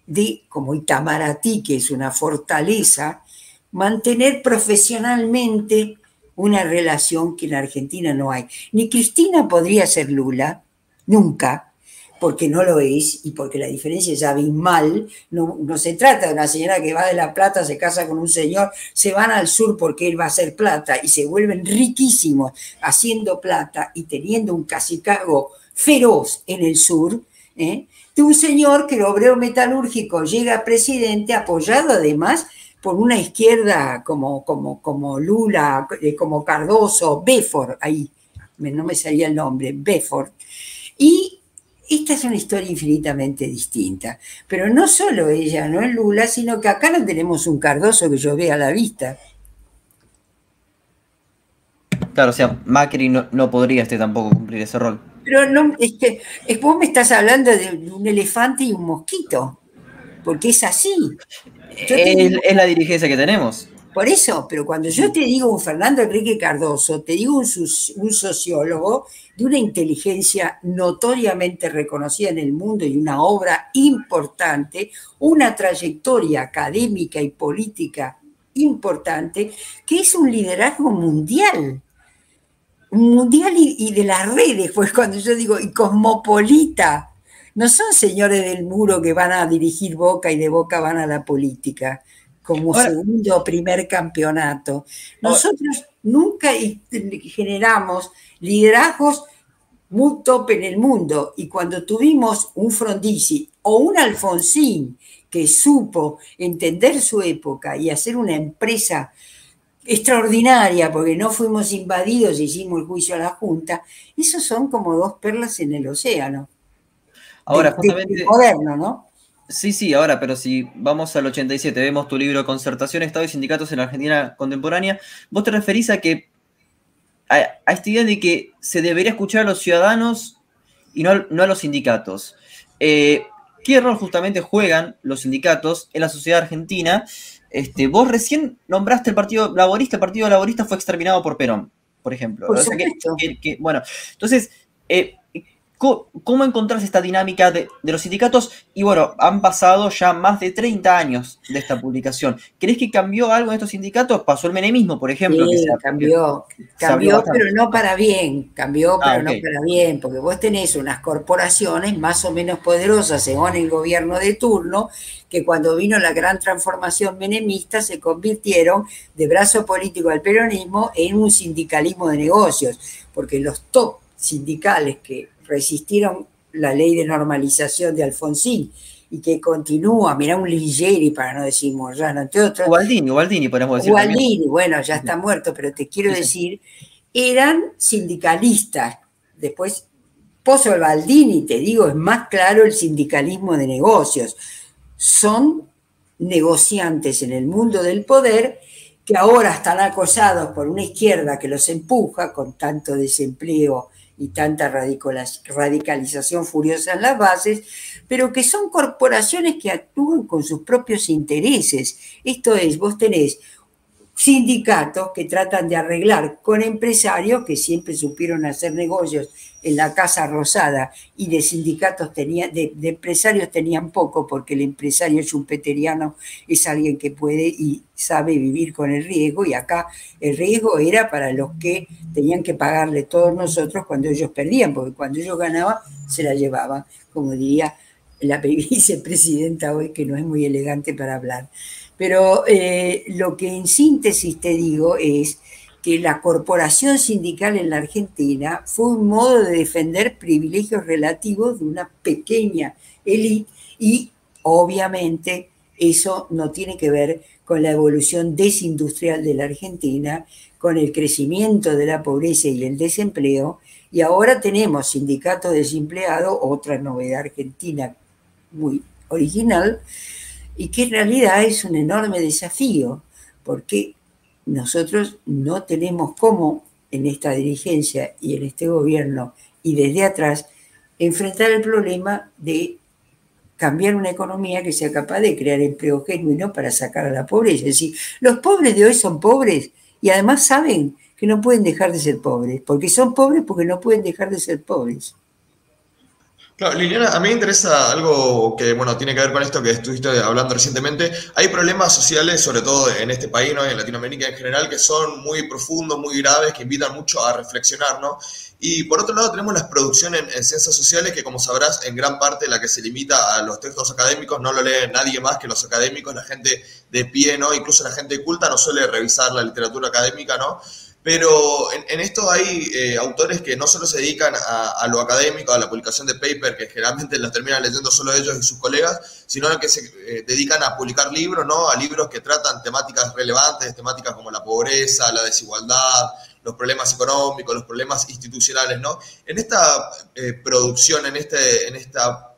de, como Itamaraty, que es una fortaleza, mantener profesionalmente una relación que en Argentina no hay. Ni Cristina podría ser Lula, nunca, porque no lo es y porque la diferencia es abismal. No, no se trata de una señora que va de La Plata, se casa con un señor, se van al sur porque él va a hacer plata y se vuelven riquísimos haciendo plata y teniendo un cacicago feroz en el sur. ¿eh? de un señor que el obrero metalúrgico llega presidente apoyado además por una izquierda como, como, como Lula, eh, como Cardoso, Befort, ahí no me salía el nombre, Befort. Y esta es una historia infinitamente distinta. Pero no solo ella, no es Lula, sino que acá no tenemos un Cardoso que yo vea a la vista. Claro, o sea, Macri no, podría este tampoco cumplir ese rol. Pero no, es que es, vos me estás hablando de un elefante y un mosquito, porque es así es, la dirigencia que tenemos. Por eso, pero cuando yo te digo un Fernando Enrique Cardoso, te digo un, un, sociólogo de una inteligencia notoriamente reconocida en el mundo y una obra importante, una trayectoria académica y política importante, que es un liderazgo mundial. Mundial y, y de las redes, pues cuando yo digo, y cosmopolita, no son señores del muro que van a dirigir Boca y de Boca van a la política como segundo o primer campeonato. Nosotros nunca generamos liderazgos muy top en el mundo y cuando tuvimos un Frondizi o un Alfonsín que supo entender su época y hacer una empresa extraordinaria porque no fuimos invadidos y hicimos el juicio a la Junta, esos son como dos perlas en el océano. Ahora, justamente. moderno, ¿no? Sí, sí, ahora, pero si vamos al 87, vemos tu libro Concertación, Estado y Sindicatos en la Argentina Contemporánea, vos te referís a que a, esta idea de que se debería escuchar a los ciudadanos y no, a los sindicatos. Eh, ¿Qué rol justamente juegan los sindicatos en la sociedad argentina? Este, vos recién nombraste el Partido Laborista, el Partido Laborista fue exterminado por Perón, por ejemplo. bueno, entonces, eh, ¿Cómo encontrás esta dinámica de, los sindicatos? Y bueno, han pasado ya más de 30 años de esta publicación. ¿Crees que cambió algo en estos sindicatos? Pasó el menemismo, por ejemplo. Sí, cambió, cambió, pero no para bien, cambió, ah, pero no para bien, porque vos tenés unas corporaciones más o menos poderosas según el gobierno de turno, que cuando vino la gran transformación menemista se convirtieron de brazo político al peronismo en un sindicalismo de negocios, porque los top sindicales que resistieron la ley de normalización de Alfonsín y que continúa, mira un Ligieri para no decir Moyano, entre otros. Gualdini, Gualdini podemos decir. Gualdini, bueno, ya está muerto, pero te quiero decir, eran sindicalistas. Después, Pozo Baldini, te digo, es más claro el sindicalismo de negocios. Son negociantes en el mundo del poder que ahora están acosados por una izquierda que los empuja con tanto desempleo y tanta radicalización furiosa en las bases, pero que son corporaciones que actúan con sus propios intereses. Esto es, vos tenés sindicatos que tratan de arreglar con empresarios que siempre supieron hacer negocios en la Casa Rosada y de sindicatos tenían, de, empresarios tenían poco porque el empresario schumpeteriano es alguien que puede y sabe vivir con el riesgo y acá el riesgo era para los que tenían que pagarle todos nosotros cuando ellos perdían, porque cuando ellos ganaban se la llevaban, como diría la vicepresidenta hoy, que no es muy elegante para hablar. Pero eh, lo que en síntesis te digo es que la corporación sindical en la Argentina fue un modo de defender privilegios relativos de una pequeña élite y obviamente eso no tiene que ver con la evolución desindustrial de la Argentina, con el crecimiento de la pobreza y el desempleo, y ahora tenemos sindicatos desempleados, otra novedad argentina muy original, y que en realidad es un enorme desafío, porque nosotros no tenemos cómo en esta dirigencia y en este gobierno y desde atrás enfrentar el problema de cambiar una economía que sea capaz de crear empleo genuino para sacar a la pobreza. Es decir, los pobres de hoy son pobres y además saben que no pueden dejar de ser pobres, porque son pobres porque no pueden dejar de ser pobres. Claro, Liliana, a mí me interesa algo que, bueno, tiene que ver con esto que estuviste hablando recientemente. Hay problemas sociales, sobre todo en este país, ¿no? en Latinoamérica en general, que son muy profundos, muy graves, que invitan mucho a reflexionar, ¿no? Y por otro lado tenemos las producciones en, ciencias sociales, que como sabrás, en gran parte la que se limita a los textos académicos, no lo lee nadie más que los académicos, la gente de pie, ¿no? Incluso la gente culta no suele revisar la literatura académica, ¿no? Pero en, esto hay eh, autores que no solo se dedican a, lo académico, a la publicación de paper, que generalmente los terminan leyendo solo ellos y sus colegas, sino que se eh, dedican a publicar libros, ¿no? A libros que tratan temáticas relevantes, temáticas como la pobreza, la desigualdad, los problemas económicos, los problemas institucionales, ¿no? En esta eh, producción, en, este, en esta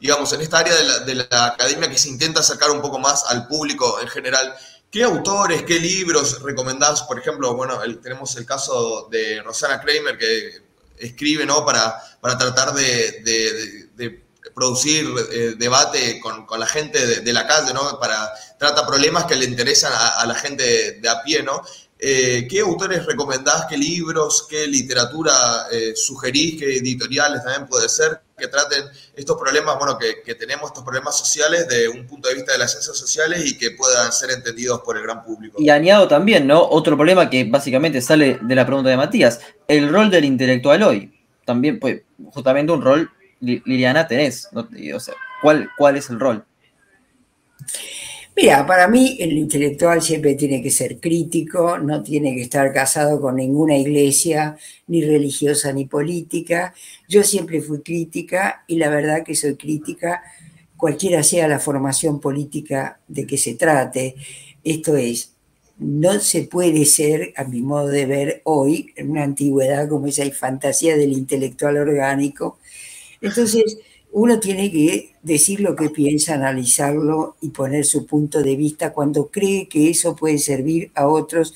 digamos, en esta área de la, academia que se intenta acercar un poco más al público en general, ¿Qué autores, qué libros recomendás? Por ejemplo, bueno, tenemos el caso de Rosana Kramer que escribe, ¿no? Para, para tratar de, producir eh, debate con, la gente de, la calle, ¿no? Para, trata problemas que le interesan a, la gente de a pie, ¿no? Eh, ¿Qué autores recomendás? ¿Qué libros? ¿Qué literatura eh, sugerís? ¿Qué editoriales también puede ser que traten estos problemas, bueno, que, tenemos estos problemas sociales de un punto de vista de las ciencias sociales y que puedan ser entendidos por el gran público? Y añado también, ¿no? Otro problema que básicamente sale de la pregunta de Matías, el rol del intelectual hoy. También, pues, justamente un rol, Liliana, tenés, O sea, ¿cuál, ¿cuál es el rol? Mira, para mí el intelectual siempre tiene que ser crítico, no tiene que estar casado con ninguna iglesia, ni religiosa ni política. Yo siempre fui crítica y la verdad que soy crítica, cualquiera sea la formación política de que se trate. Esto es, no se puede ser, a mi modo de ver hoy, en una antigüedad como esa fantasía del intelectual orgánico. Entonces, uno tiene que decir lo que piensa, analizarlo y poner su punto de vista cuando cree que eso puede servir a otros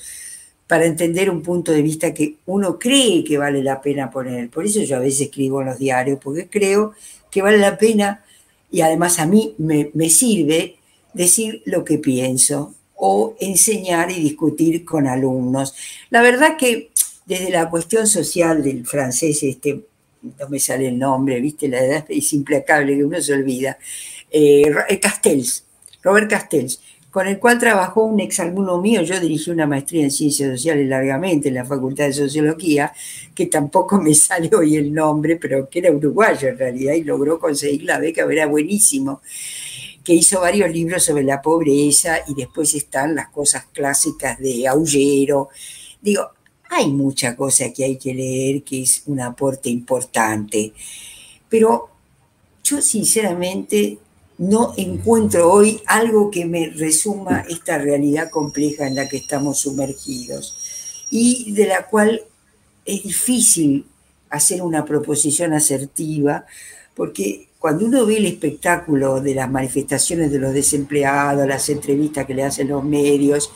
para entender un punto de vista que uno cree que vale la pena poner. Por eso yo a veces escribo en los diarios, porque creo que vale la pena y además a mí me, me sirve decir lo que pienso o enseñar y discutir con alumnos. La verdad que desde la cuestión social del francés, este, no me sale el nombre, viste, la edad es implacable que uno se olvida, eh, Castells, Robert Castells, con el cual trabajó un exalumno mío, yo dirigí una maestría en ciencias sociales largamente en la Facultad de Sociología, que tampoco me sale hoy el nombre, pero que era uruguayo en realidad y logró conseguir la beca, era buenísimo que hizo varios libros sobre la pobreza y después están las cosas clásicas de Aullero. Digo, hay mucha cosa que hay que leer que es un aporte importante, pero yo sinceramente no encuentro hoy algo que me resuma esta realidad compleja en la que estamos sumergidos y de la cual es difícil hacer una proposición asertiva, porque cuando uno ve el espectáculo de las manifestaciones de los desempleados, las entrevistas que le hacen los medios,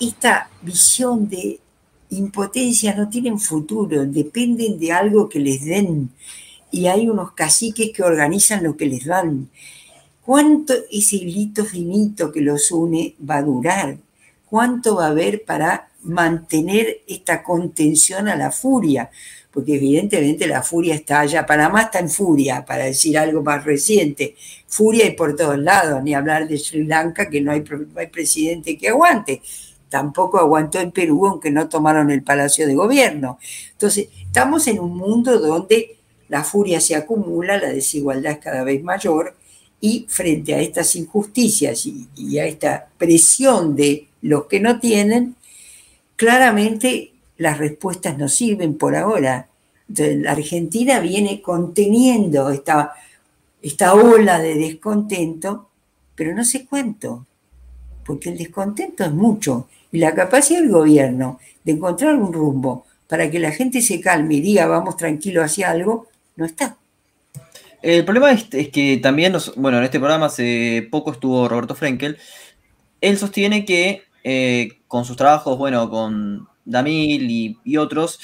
esta visión de impotencia no tienen futuro, dependen de algo que les den y hay unos caciques que organizan lo que les dan. ¿Cuánto ese hilito finito que los une va a durar? ¿Cuánto va a haber para mantener esta contención a la furia? Porque evidentemente la furia está allá. Panamá está en furia, para decir algo más reciente. Furia y por todos lados, ni hablar de Sri Lanka, que no hay, no hay presidente que aguante tampoco aguantó en Perú, aunque no tomaron el Palacio de Gobierno. Entonces, estamos en un mundo donde la furia se acumula, la desigualdad es cada vez mayor y frente a estas injusticias y, a esta presión de los que no tienen, claramente las respuestas no sirven por ahora. Entonces, la Argentina viene conteniendo esta, esta ola de descontento, pero no sé cuánto, porque el descontento es mucho y la capacidad del gobierno de encontrar un rumbo para que la gente se calme y diga vamos tranquilo hacia algo, no está. El problema es, que también, bueno, en este programa hace poco estuvo Roberto Frenkel. Él sostiene que eh, con sus trabajos, bueno, con Damil y, otros,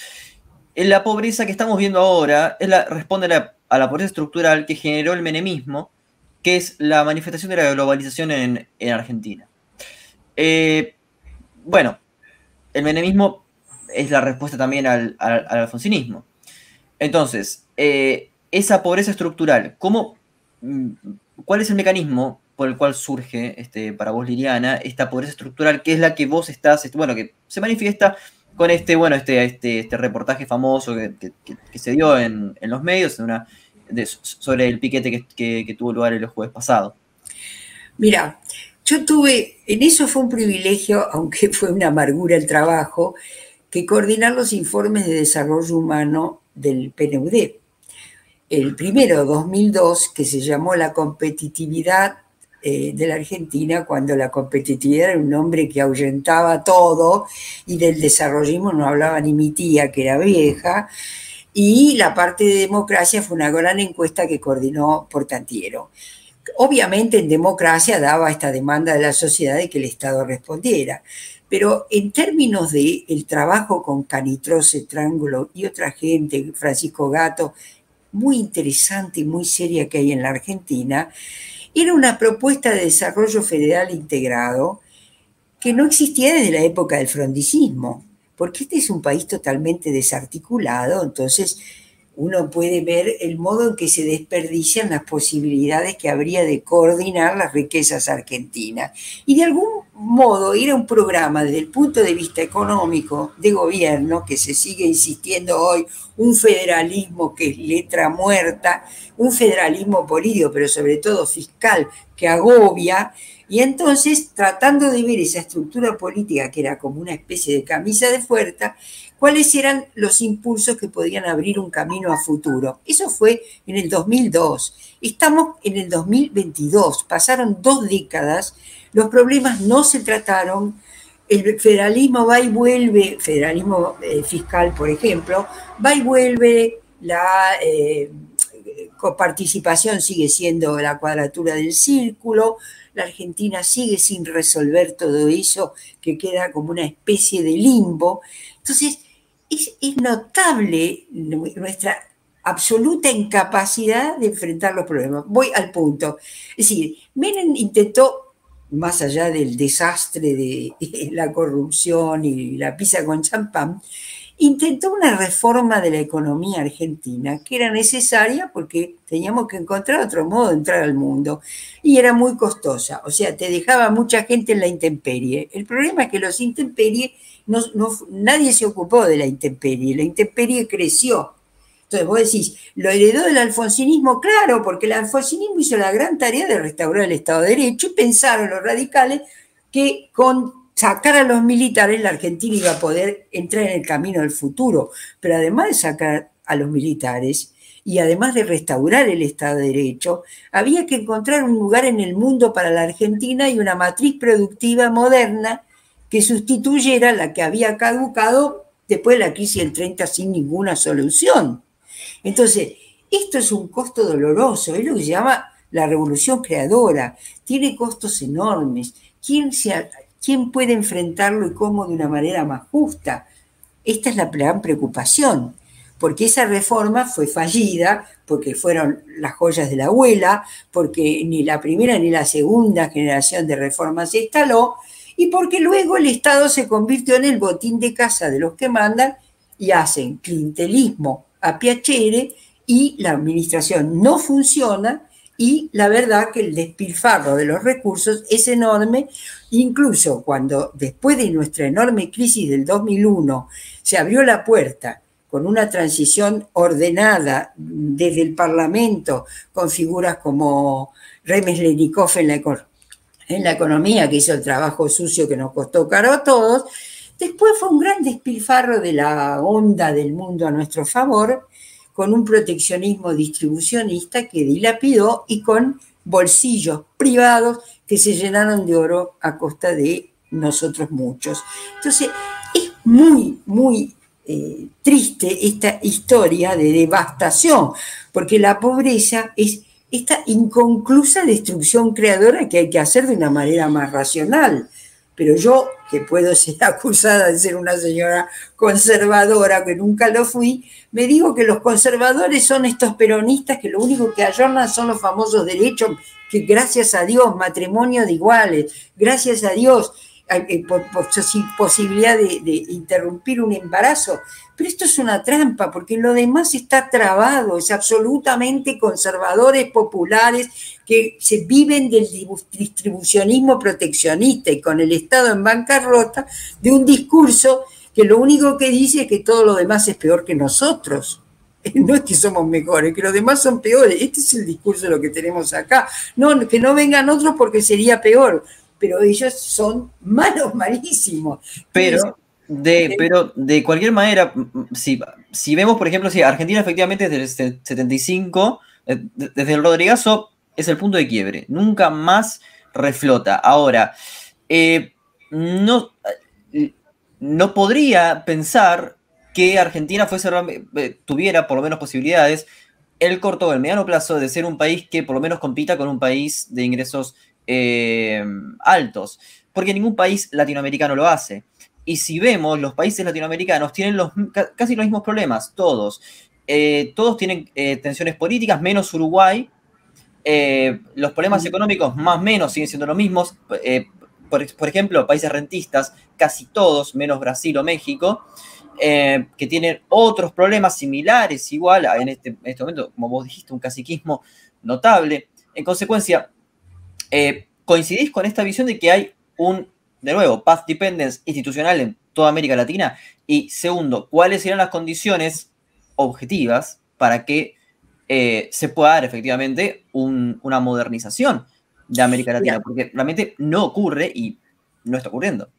en la pobreza que estamos viendo ahora responde a la, pobreza estructural que generó el menemismo, que es la manifestación de la globalización en, Argentina. Eh, bueno, el menemismo es la respuesta también al, al alfonsinismo. Entonces, eh, esa pobreza estructural, ¿cómo, mm, ¿cuál es el mecanismo por el cual surge este, para vos, Liliana, esta pobreza estructural, que es la que vos estás, este, bueno, que se manifiesta con este, bueno, este, este, este reportaje famoso que, se dio en, los medios una, sobre el piquete que, tuvo lugar el jueves pasado? Mira, yo tuve, en eso fue un privilegio, aunque fue una amargura el trabajo, que coordinar los informes de desarrollo humano del PNUD el primero, 2002, que se llamó La competitividad eh, de la Argentina, cuando la competitividad era un nombre que ahuyentaba todo y del desarrollismo no hablaba ni mi tía, que era vieja, y la parte de democracia fue una gran encuesta que coordinó Portantiero. Obviamente en democracia daba esta demanda de la sociedad de que el Estado respondiera, pero en términos de el trabajo con Canitrose, Trángulo y otra gente, Francisco Gato muy interesante y muy seria que hay en la Argentina, era una propuesta de desarrollo federal integrado que no existía desde la época del frondicismo, porque este es un país totalmente desarticulado, entonces uno puede ver el modo en que se desperdician las posibilidades que habría de coordinar las riquezas argentinas. Y de algún modo era un programa desde el punto de vista económico de gobierno, que se sigue insistiendo hoy, un federalismo que es letra muerta, un federalismo político, pero sobre todo fiscal, que agobia, y entonces tratando de ver esa estructura política que era como una especie de camisa de fuerza, cuáles eran los impulsos que podían abrir un camino a futuro. Eso fue en el 2002. Estamos en el 2022, pasaron dos décadas, los problemas no se trataron, el federalismo va y vuelve, federalismo eh, fiscal, por ejemplo, va y vuelve la... Eh, coparticipación sigue siendo la cuadratura del círculo, la Argentina sigue sin resolver todo eso, que queda como una especie de limbo. Entonces, es, es notable nuestra absoluta incapacidad de enfrentar los problemas. Voy al punto. Es decir, Menem intentó, más allá del desastre de la corrupción y la pizza con champán, intentó una reforma de la economía argentina que era necesaria porque teníamos que encontrar otro modo de entrar al mundo y era muy costosa, o sea, te dejaba mucha gente en la intemperie. El problema es que los intemperie, no, nadie se ocupó de la intemperie, la intemperie creció. Entonces vos decís, ¿lo heredó del alfonsinismo? Claro, porque el alfonsinismo hizo la gran tarea de restaurar el Estado de Derecho y pensaron los radicales que con sacar a los militares, la Argentina iba a poder entrar en el camino del futuro. Pero además de sacar a los militares y además de restaurar el Estado de Derecho, había que encontrar un lugar en el mundo para la Argentina y una matriz productiva moderna que sustituyera la que había caducado después de la crisis del 30 sin ninguna solución. Entonces, esto es un costo doloroso, es lo que se llama la revolución creadora, tiene costos enormes. ¿Quién se, ¿Quién puede enfrentarlo y cómo de una manera más justa? Esta es la gran preocupación, porque esa reforma fue fallida, porque fueron las joyas de la abuela, porque ni la primera ni la segunda generación de reformas se instaló, y porque luego el Estado se convirtió en el botín de casa de los que mandan y hacen clientelismo a piacere y la administración no funciona y la verdad que el despilfarro de los recursos es enorme, incluso cuando después de nuestra enorme crisis del 2001 se abrió la puerta con una transición ordenada desde el Parlamento, con figuras como Remes Lenikov en la, en la economía, que hizo el trabajo sucio que nos costó caro a todos, después fue un gran despilfarro de la onda del mundo a nuestro favor, con un proteccionismo distribucionista que dilapidó y con bolsillos privados que se llenaron de oro a costa de nosotros muchos. Entonces, es muy, muy eh, triste esta historia de devastación, porque la pobreza es esta inconclusa destrucción creadora que hay que hacer de una manera más racional pero yo, que puedo ser acusada de ser una señora conservadora, que nunca lo fui, me digo que los conservadores son estos peronistas que lo único que ayornan son los famosos derechos, que gracias a Dios, matrimonio de iguales, gracias a Dios, eh, por, posibilidad de, de, interrumpir un embarazo. Pero esto es una trampa, porque lo demás está trabado, es absolutamente conservadores populares que se viven del distribucionismo proteccionista y con el Estado en bancarrota, de un discurso que lo único que dice es que todo lo demás es peor que nosotros. No es que somos mejores, que los demás son peores. Este es el discurso de lo que tenemos acá. No, que no vengan otros porque sería peor pero ellos son malos, malísimos. Pero, de, pero de cualquier manera, si, si vemos, por ejemplo, si Argentina efectivamente desde el 75, eh, desde el Rodrigazo es el punto de quiebre, nunca más reflota. Ahora, eh, no, eh, no podría pensar que Argentina fuese, tuviera por lo menos posibilidades el corto o el mediano plazo de ser un país que por lo menos compita con un país de ingresos eh, altos, porque ningún país latinoamericano lo hace. Y si vemos, los países latinoamericanos tienen los, casi los mismos problemas, todos. Eh, todos tienen eh, tensiones políticas, menos Uruguay. los problemas económicos, más o menos, siguen siendo los mismos. Por, ejemplo, países rentistas, casi todos, menos Brasil o México, que tienen otros problemas similares, igual en este, en este momento, como vos dijiste, un caciquismo notable. En consecuencia, eh, ¿Coincidís con esta visión de que hay un, de nuevo, path dependence institucional en toda América Latina? Y segundo, ¿cuáles serían las condiciones objetivas para que eh, se pueda dar efectivamente una modernización de América Latina? Porque realmente no ocurre y no está ocurriendo.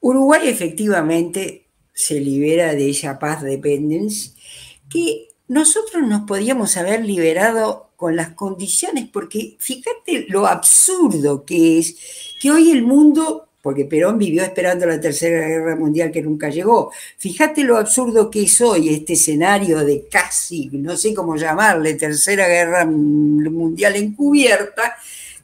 Uruguay efectivamente se libera de esa paz dependence que nosotros nos podíamos haber liberado con las condiciones, porque fíjate lo absurdo que es que hoy el mundo, porque Perón vivió esperando la Tercera Guerra Mundial que nunca llegó. Fíjate lo absurdo que es hoy este escenario de casi, no sé cómo llamarle, Tercera Guerra Mundial encubierta,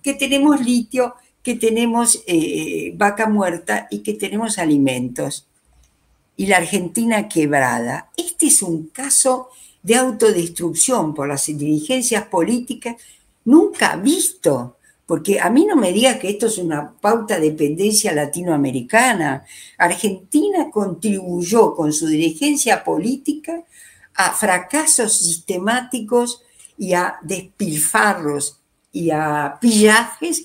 que tenemos litio, que tenemos eh, vaca muerta y que tenemos alimentos. Y la Argentina quebrada. Este es un caso de autodestrucción por las dirigencias políticas nunca visto. Porque a mí no me diga que esto es una pauta de dependencia latinoamericana. Argentina contribuyó con su dirigencia política a fracasos sistemáticos y a despilfarros y a pillajes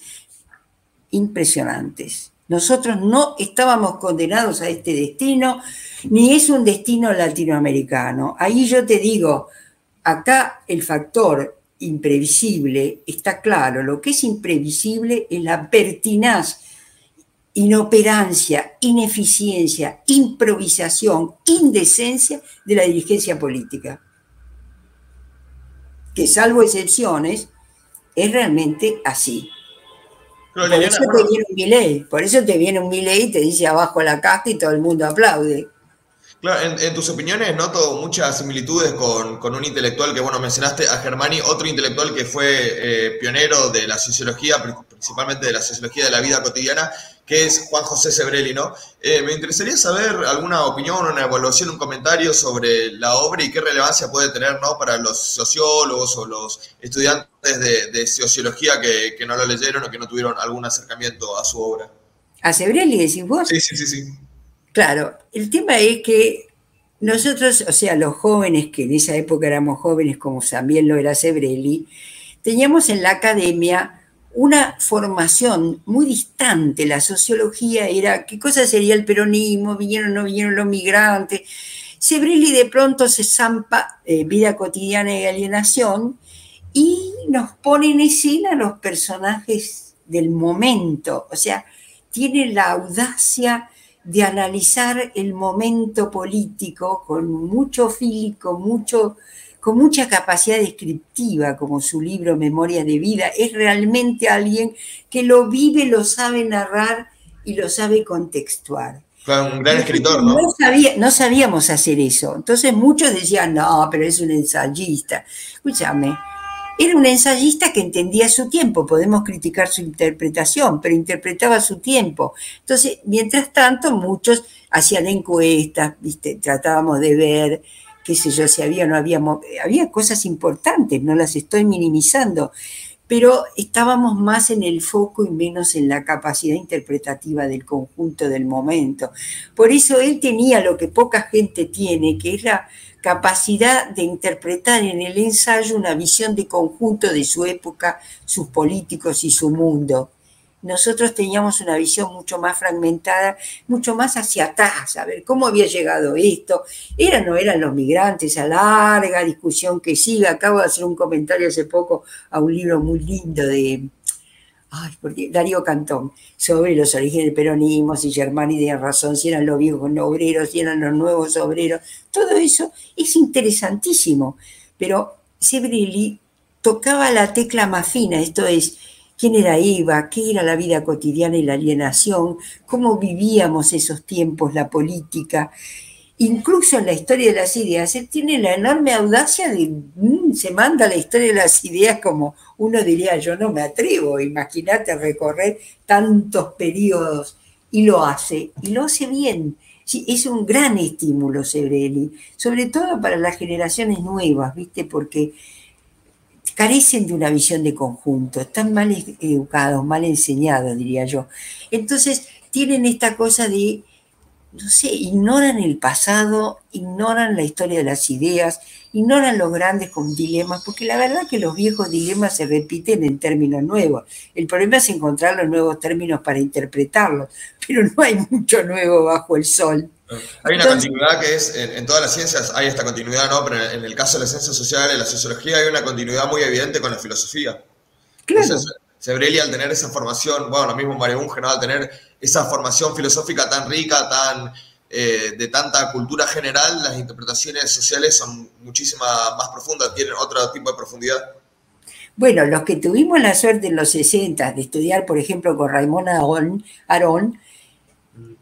impresionantes. Nosotros no estábamos condenados a este destino, ni es un destino latinoamericano. Ahí yo te digo, acá el factor imprevisible está claro. Lo que es imprevisible es la pertinaz, inoperancia, ineficiencia, improvisación, indecencia de la dirigencia política. Que salvo excepciones, es realmente así por eso te viene un Milei, por eso te viene un Milei y te dice abajo la caja y todo el mundo aplaude. Claro, en, tus opiniones noto muchas similitudes con, un intelectual que, bueno, mencionaste a Germani, otro intelectual que fue eh, pionero de la sociología, principalmente de la sociología de la vida cotidiana, que es Juan José Sebrelli, ¿no? Eh, me interesaría saber alguna opinión, una evaluación, un comentario sobre la obra y qué relevancia puede tener, ¿no? Para los sociólogos o los estudiantes de, sociología que, no lo leyeron o que no tuvieron algún acercamiento a su obra. ¿A Sebrelli decís vos? Sí, sí, sí, sí. Claro, el tema es que nosotros, o sea, los jóvenes, que en esa época éramos jóvenes, como también lo era Sebrelli, teníamos en la academia una formación muy distante. La sociología era qué cosa sería el peronismo, vinieron o no vinieron los migrantes. Sebrelli de pronto se zampa eh, vida cotidiana y alienación y nos pone en escena los personajes del momento. O sea, tiene la audacia de analizar el momento político con mucho físico, mucho con mucha capacidad descriptiva, como su libro Memoria de Vida, es realmente alguien que lo vive, lo sabe narrar y lo sabe contextuar. un gran escritor, ¿no? No, sabíamos hacer eso. Entonces muchos decían, no, pero es un ensayista. Escúchame, era un ensayista que entendía su tiempo, podemos criticar su interpretación, pero interpretaba su tiempo. Entonces, mientras tanto, muchos hacían encuestas, ¿viste? tratábamos de ver qué sé yo, si había o no había, había cosas importantes, no las estoy minimizando, pero estábamos más en el foco y menos en la capacidad interpretativa del conjunto del momento. Por eso él tenía lo que poca gente tiene, que es la capacidad de interpretar en el ensayo una visión de conjunto de su época, sus políticos y su mundo nosotros teníamos una visión mucho más fragmentada, mucho más hacia atrás, a ver cómo había llegado esto, eran no eran los migrantes, a larga discusión que sigue. Acabo de hacer un comentario hace poco a un libro muy lindo de Darío Cantón, sobre los orígenes del peronismo, si Germani tenía razón, si eran los viejos obreros, si eran los nuevos obreros, todo eso es interesantísimo, pero Sebrelli tocaba la tecla más fina, esto es, quién era Eva, qué era la vida cotidiana y la alienación, cómo vivíamos esos tiempos, la política. Incluso en la historia de las ideas, él tiene la enorme audacia de, mm, se manda la historia de las ideas como uno diría, yo no me atrevo, imagínate recorrer tantos periodos, y lo hace, y lo hace bien. Sí, es un gran estímulo, Sebrelli, sobre todo para las generaciones nuevas, ¿viste? Porque carecen de una visión de conjunto, están mal educados, mal enseñados, diría yo. Entonces, tienen esta cosa de, no sé, ignoran el pasado, ignoran la historia de las ideas, ignoran los grandes con dilemas, porque la verdad que los viejos dilemas se repiten en términos nuevos. El problema es encontrar los nuevos términos para interpretarlos, pero no hay mucho nuevo bajo el sol. Hay una continuidad que es, en, todas las ciencias hay esta continuidad, ¿no? Pero en el caso de las ciencias sociales, en la sociología, hay una continuidad muy evidente con la filosofía. Claro. Entonces, Sebrelli al tener esa formación, bueno, lo mismo Mario Bunge, ¿no? Al tener esa formación filosófica tan rica, tan eh, de tanta cultura general, las interpretaciones sociales son muchísimo más profundas, tienen otro tipo de profundidad. Bueno, los que tuvimos la suerte en los 60 de estudiar, por ejemplo, con Raymond Arón,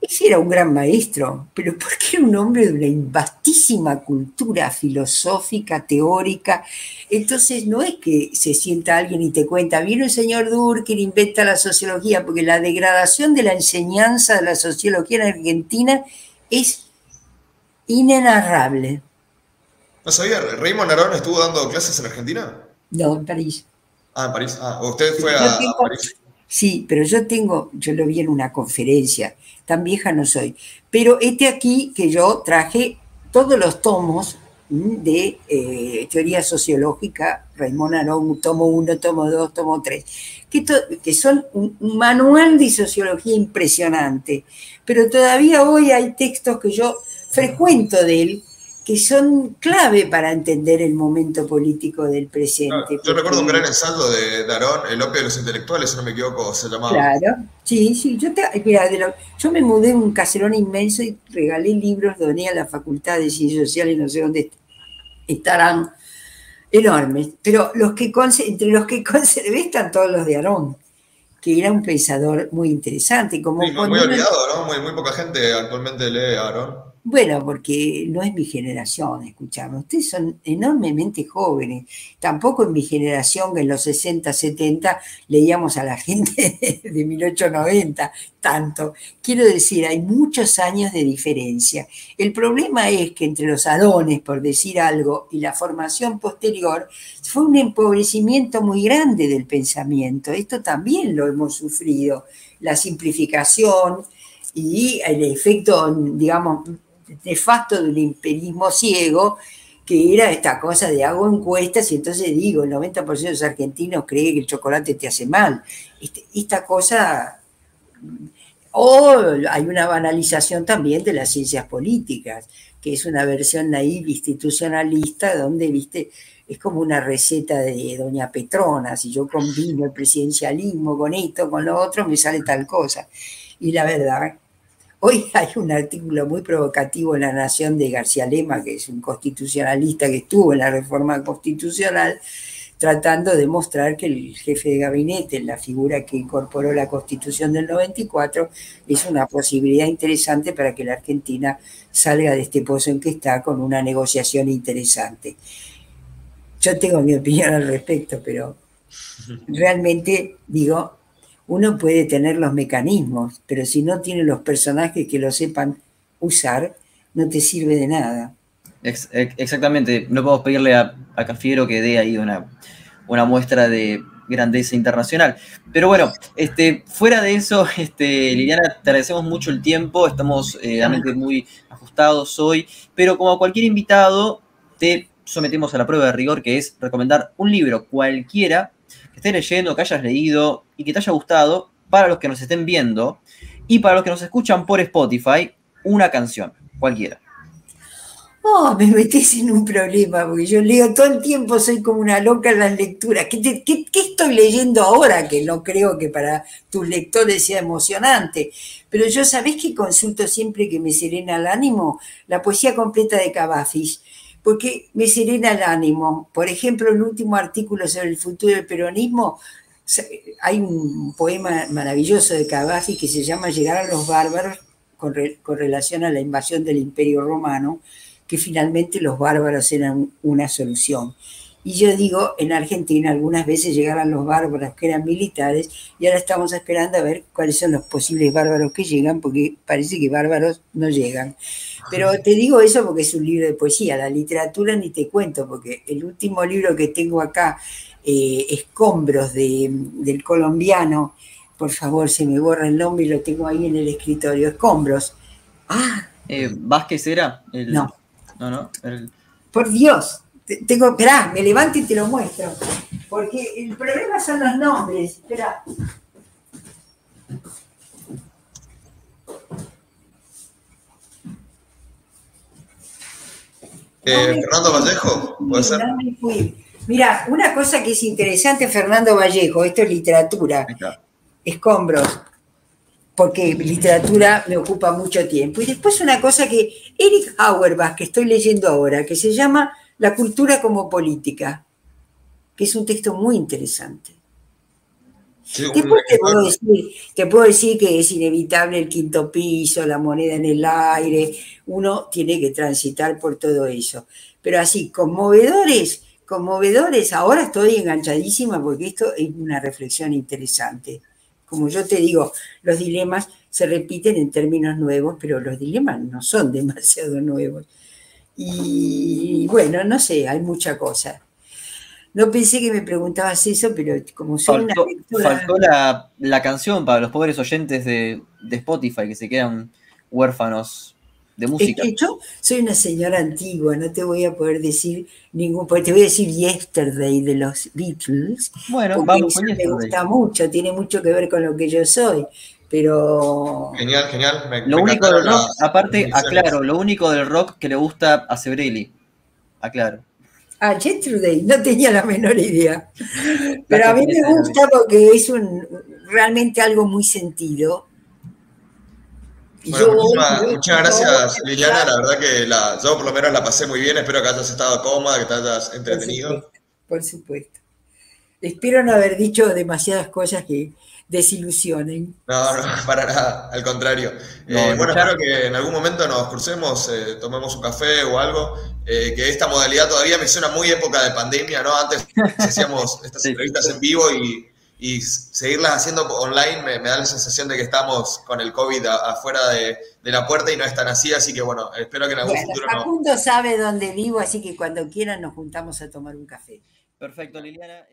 Ese era un gran maestro, pero porque era un hombre de una vastísima cultura filosófica, teórica. Entonces no es que se sienta alguien y te cuenta, viene el señor Durkheim, inventa la sociología, porque la degradación de la enseñanza de la sociología en Argentina es inenarrable. ¿No sabía? ¿Raymond Arón estuvo dando clases en Argentina? No, en París. Ah, en París. Ah, usted fue a, París. Sí, pero yo tengo, yo lo vi en una conferencia, tan vieja no soy, pero este aquí que yo traje todos los tomos de eh, teoría sociológica, Raymond Aron, tomo 1, tomo 2, tomo 3, que, que son un, manual de sociología impresionante, pero todavía hoy hay textos que yo frecuento de él, que son clave para entender el momento político del presente. yo recuerdo un gran ensayo de Darón, El opio de los intelectuales, si no me equivoco, se llamaba. Claro, sí, sí. Yo, te, mira, yo me mudé en un caserón inmenso y regalé libros, doné a la Facultad de Ciencias Sociales, no sé dónde estarán, enormes. Pero los que entre los que conservé están todos los de Arón que era un pensador muy interesante. Como muy, olvidado, ¿no? Muy, muy, poca gente actualmente lee a Arón. Bueno, porque no es mi generación, escuchamos. Ustedes son enormemente jóvenes. Tampoco en mi generación, que en los 60, 70 leíamos a la gente de 1890, tanto. Quiero decir, hay muchos años de diferencia. El problema es que entre los adones, por decir algo, y la formación posterior, fue un empobrecimiento muy grande del pensamiento. Esto también lo hemos sufrido. La simplificación, y el efecto, digamos, nefasto de un imperismo ciego, que era esta cosa de hago encuestas y entonces digo, el 90% de los argentinos cree que el chocolate te hace mal. Este, esta cosa... O hay una banalización también de las ciencias políticas, que es una versión naive institucionalista donde, viste, es como una receta de doña Petrona, si yo combino el presidencialismo con esto, con lo otro, me sale tal cosa. Y la verdad Hoy hay un artículo muy provocativo en La Nación de García Lema, que es un constitucionalista que estuvo en la reforma constitucional, tratando de mostrar que el jefe de gabinete, la figura que incorporó la constitución del 94, es una posibilidad interesante para que la Argentina salga de este pozo en que está con una negociación interesante. Yo tengo mi opinión al respecto, pero realmente digo, uno puede tener los mecanismos, pero si no tiene los personajes que lo sepan usar, no te sirve de nada. exactamente, no podemos pedirle a, Cafiero que dé ahí una, una muestra de grandeza internacional. Pero bueno, este, fuera de eso, este, Liliana, te agradecemos mucho el tiempo, estamos eh, realmente muy ajustados hoy, pero como a cualquier invitado, te sometemos a la prueba de rigor, que es recomendar un libro cualquiera que estés leyendo, que hayas leído y que te haya gustado, para los que nos estén viendo y para los que nos escuchan por Spotify, una canción, cualquiera. Oh, me metes en un problema, porque yo leo todo el tiempo, soy como una loca en las lecturas. ¿Qué, estoy leyendo ahora? Que no creo que para tus lectores sea emocionante. Pero yo, ¿sabés que consulto siempre que me serena el ánimo? La poesía completa de Cavafis porque me serena el ánimo. Por ejemplo, el último artículo sobre el futuro del peronismo, hay un poema maravilloso de Cavafi que se llama Llegar a los bárbaros con relación a la invasión del imperio romano, que finalmente los bárbaros eran una solución. Y yo digo, en Argentina algunas veces llegaban los bárbaros que eran militares y ahora estamos esperando a ver cuáles son los posibles bárbaros que llegan, porque parece que bárbaros no llegan. Pero te digo eso porque es un libro de poesía, la literatura ni te cuento, porque el último libro que tengo acá, eh, Escombros del colombiano, por favor, se me borra el nombre y lo tengo ahí en el escritorio, Escombros. Ah. Eh, ¿Vázquez era? No. No, no. Por Dios, tengo, esperá, me levanto y te lo muestro. Porque el problema son los nombres. Espera. Eh, Fernando Vallejo, ¿puede ser? Mira, una cosa que es interesante, Fernando Vallejo, esto es literatura, escombros, porque literatura me ocupa mucho tiempo. Y después una cosa que Eric Auerbach, que estoy leyendo ahora, que se llama la cultura como política, que es un texto muy interesante. Después te puedo, decir, te puedo decir que es inevitable el quinto piso, la moneda en el aire, uno tiene que transitar por todo eso. Pero así, conmovedores, conmovedores, ahora estoy enganchadísima porque esto es una reflexión interesante. Como yo te digo, los dilemas se repiten en términos nuevos, pero los dilemas no son demasiado nuevos. Y bueno, no sé, hay mucha cosa. No pensé que me preguntabas eso, pero como soy faltó, una Faltó la, canción para los pobres oyentes de, Spotify que se quedan huérfanos de música. Es que yo soy una señora antigua, no te voy a poder decir ningún, porque te voy a decir Yesterday de los Beatles. Bueno, vamos con Me gusta mucho, tiene mucho que ver con lo que yo soy, pero... Genial, genial. lo único del rock, aparte, aclaro, lo único del rock que le gusta a Sebrelli, aclaro. Ah, Yesterday, no tenía la menor idea. Pero a mí me gusta porque es un, realmente algo muy sentido. muchas gracias, Liliana. La verdad que la, yo por lo menos la pasé muy bien. Espero que hayas estado cómoda, que te hayas entretenido. Por supuesto. Espero no haber dicho demasiadas cosas que, desilusionen. No, no, para nada, al contrario. Eh, bueno, espero que en algún momento nos crucemos, eh, tomemos un café o algo, eh, que esta modalidad todavía me suena muy época de pandemia, ¿no? Antes hacíamos estas entrevistas en vivo y, seguirlas haciendo online me, da la sensación de que estamos con el COVID afuera de, la puerta y no es tan así, así que bueno, espero que en algún futuro no. sabe dónde vivo, así que cuando quieran nos juntamos a tomar un café. Perfecto, Liliana.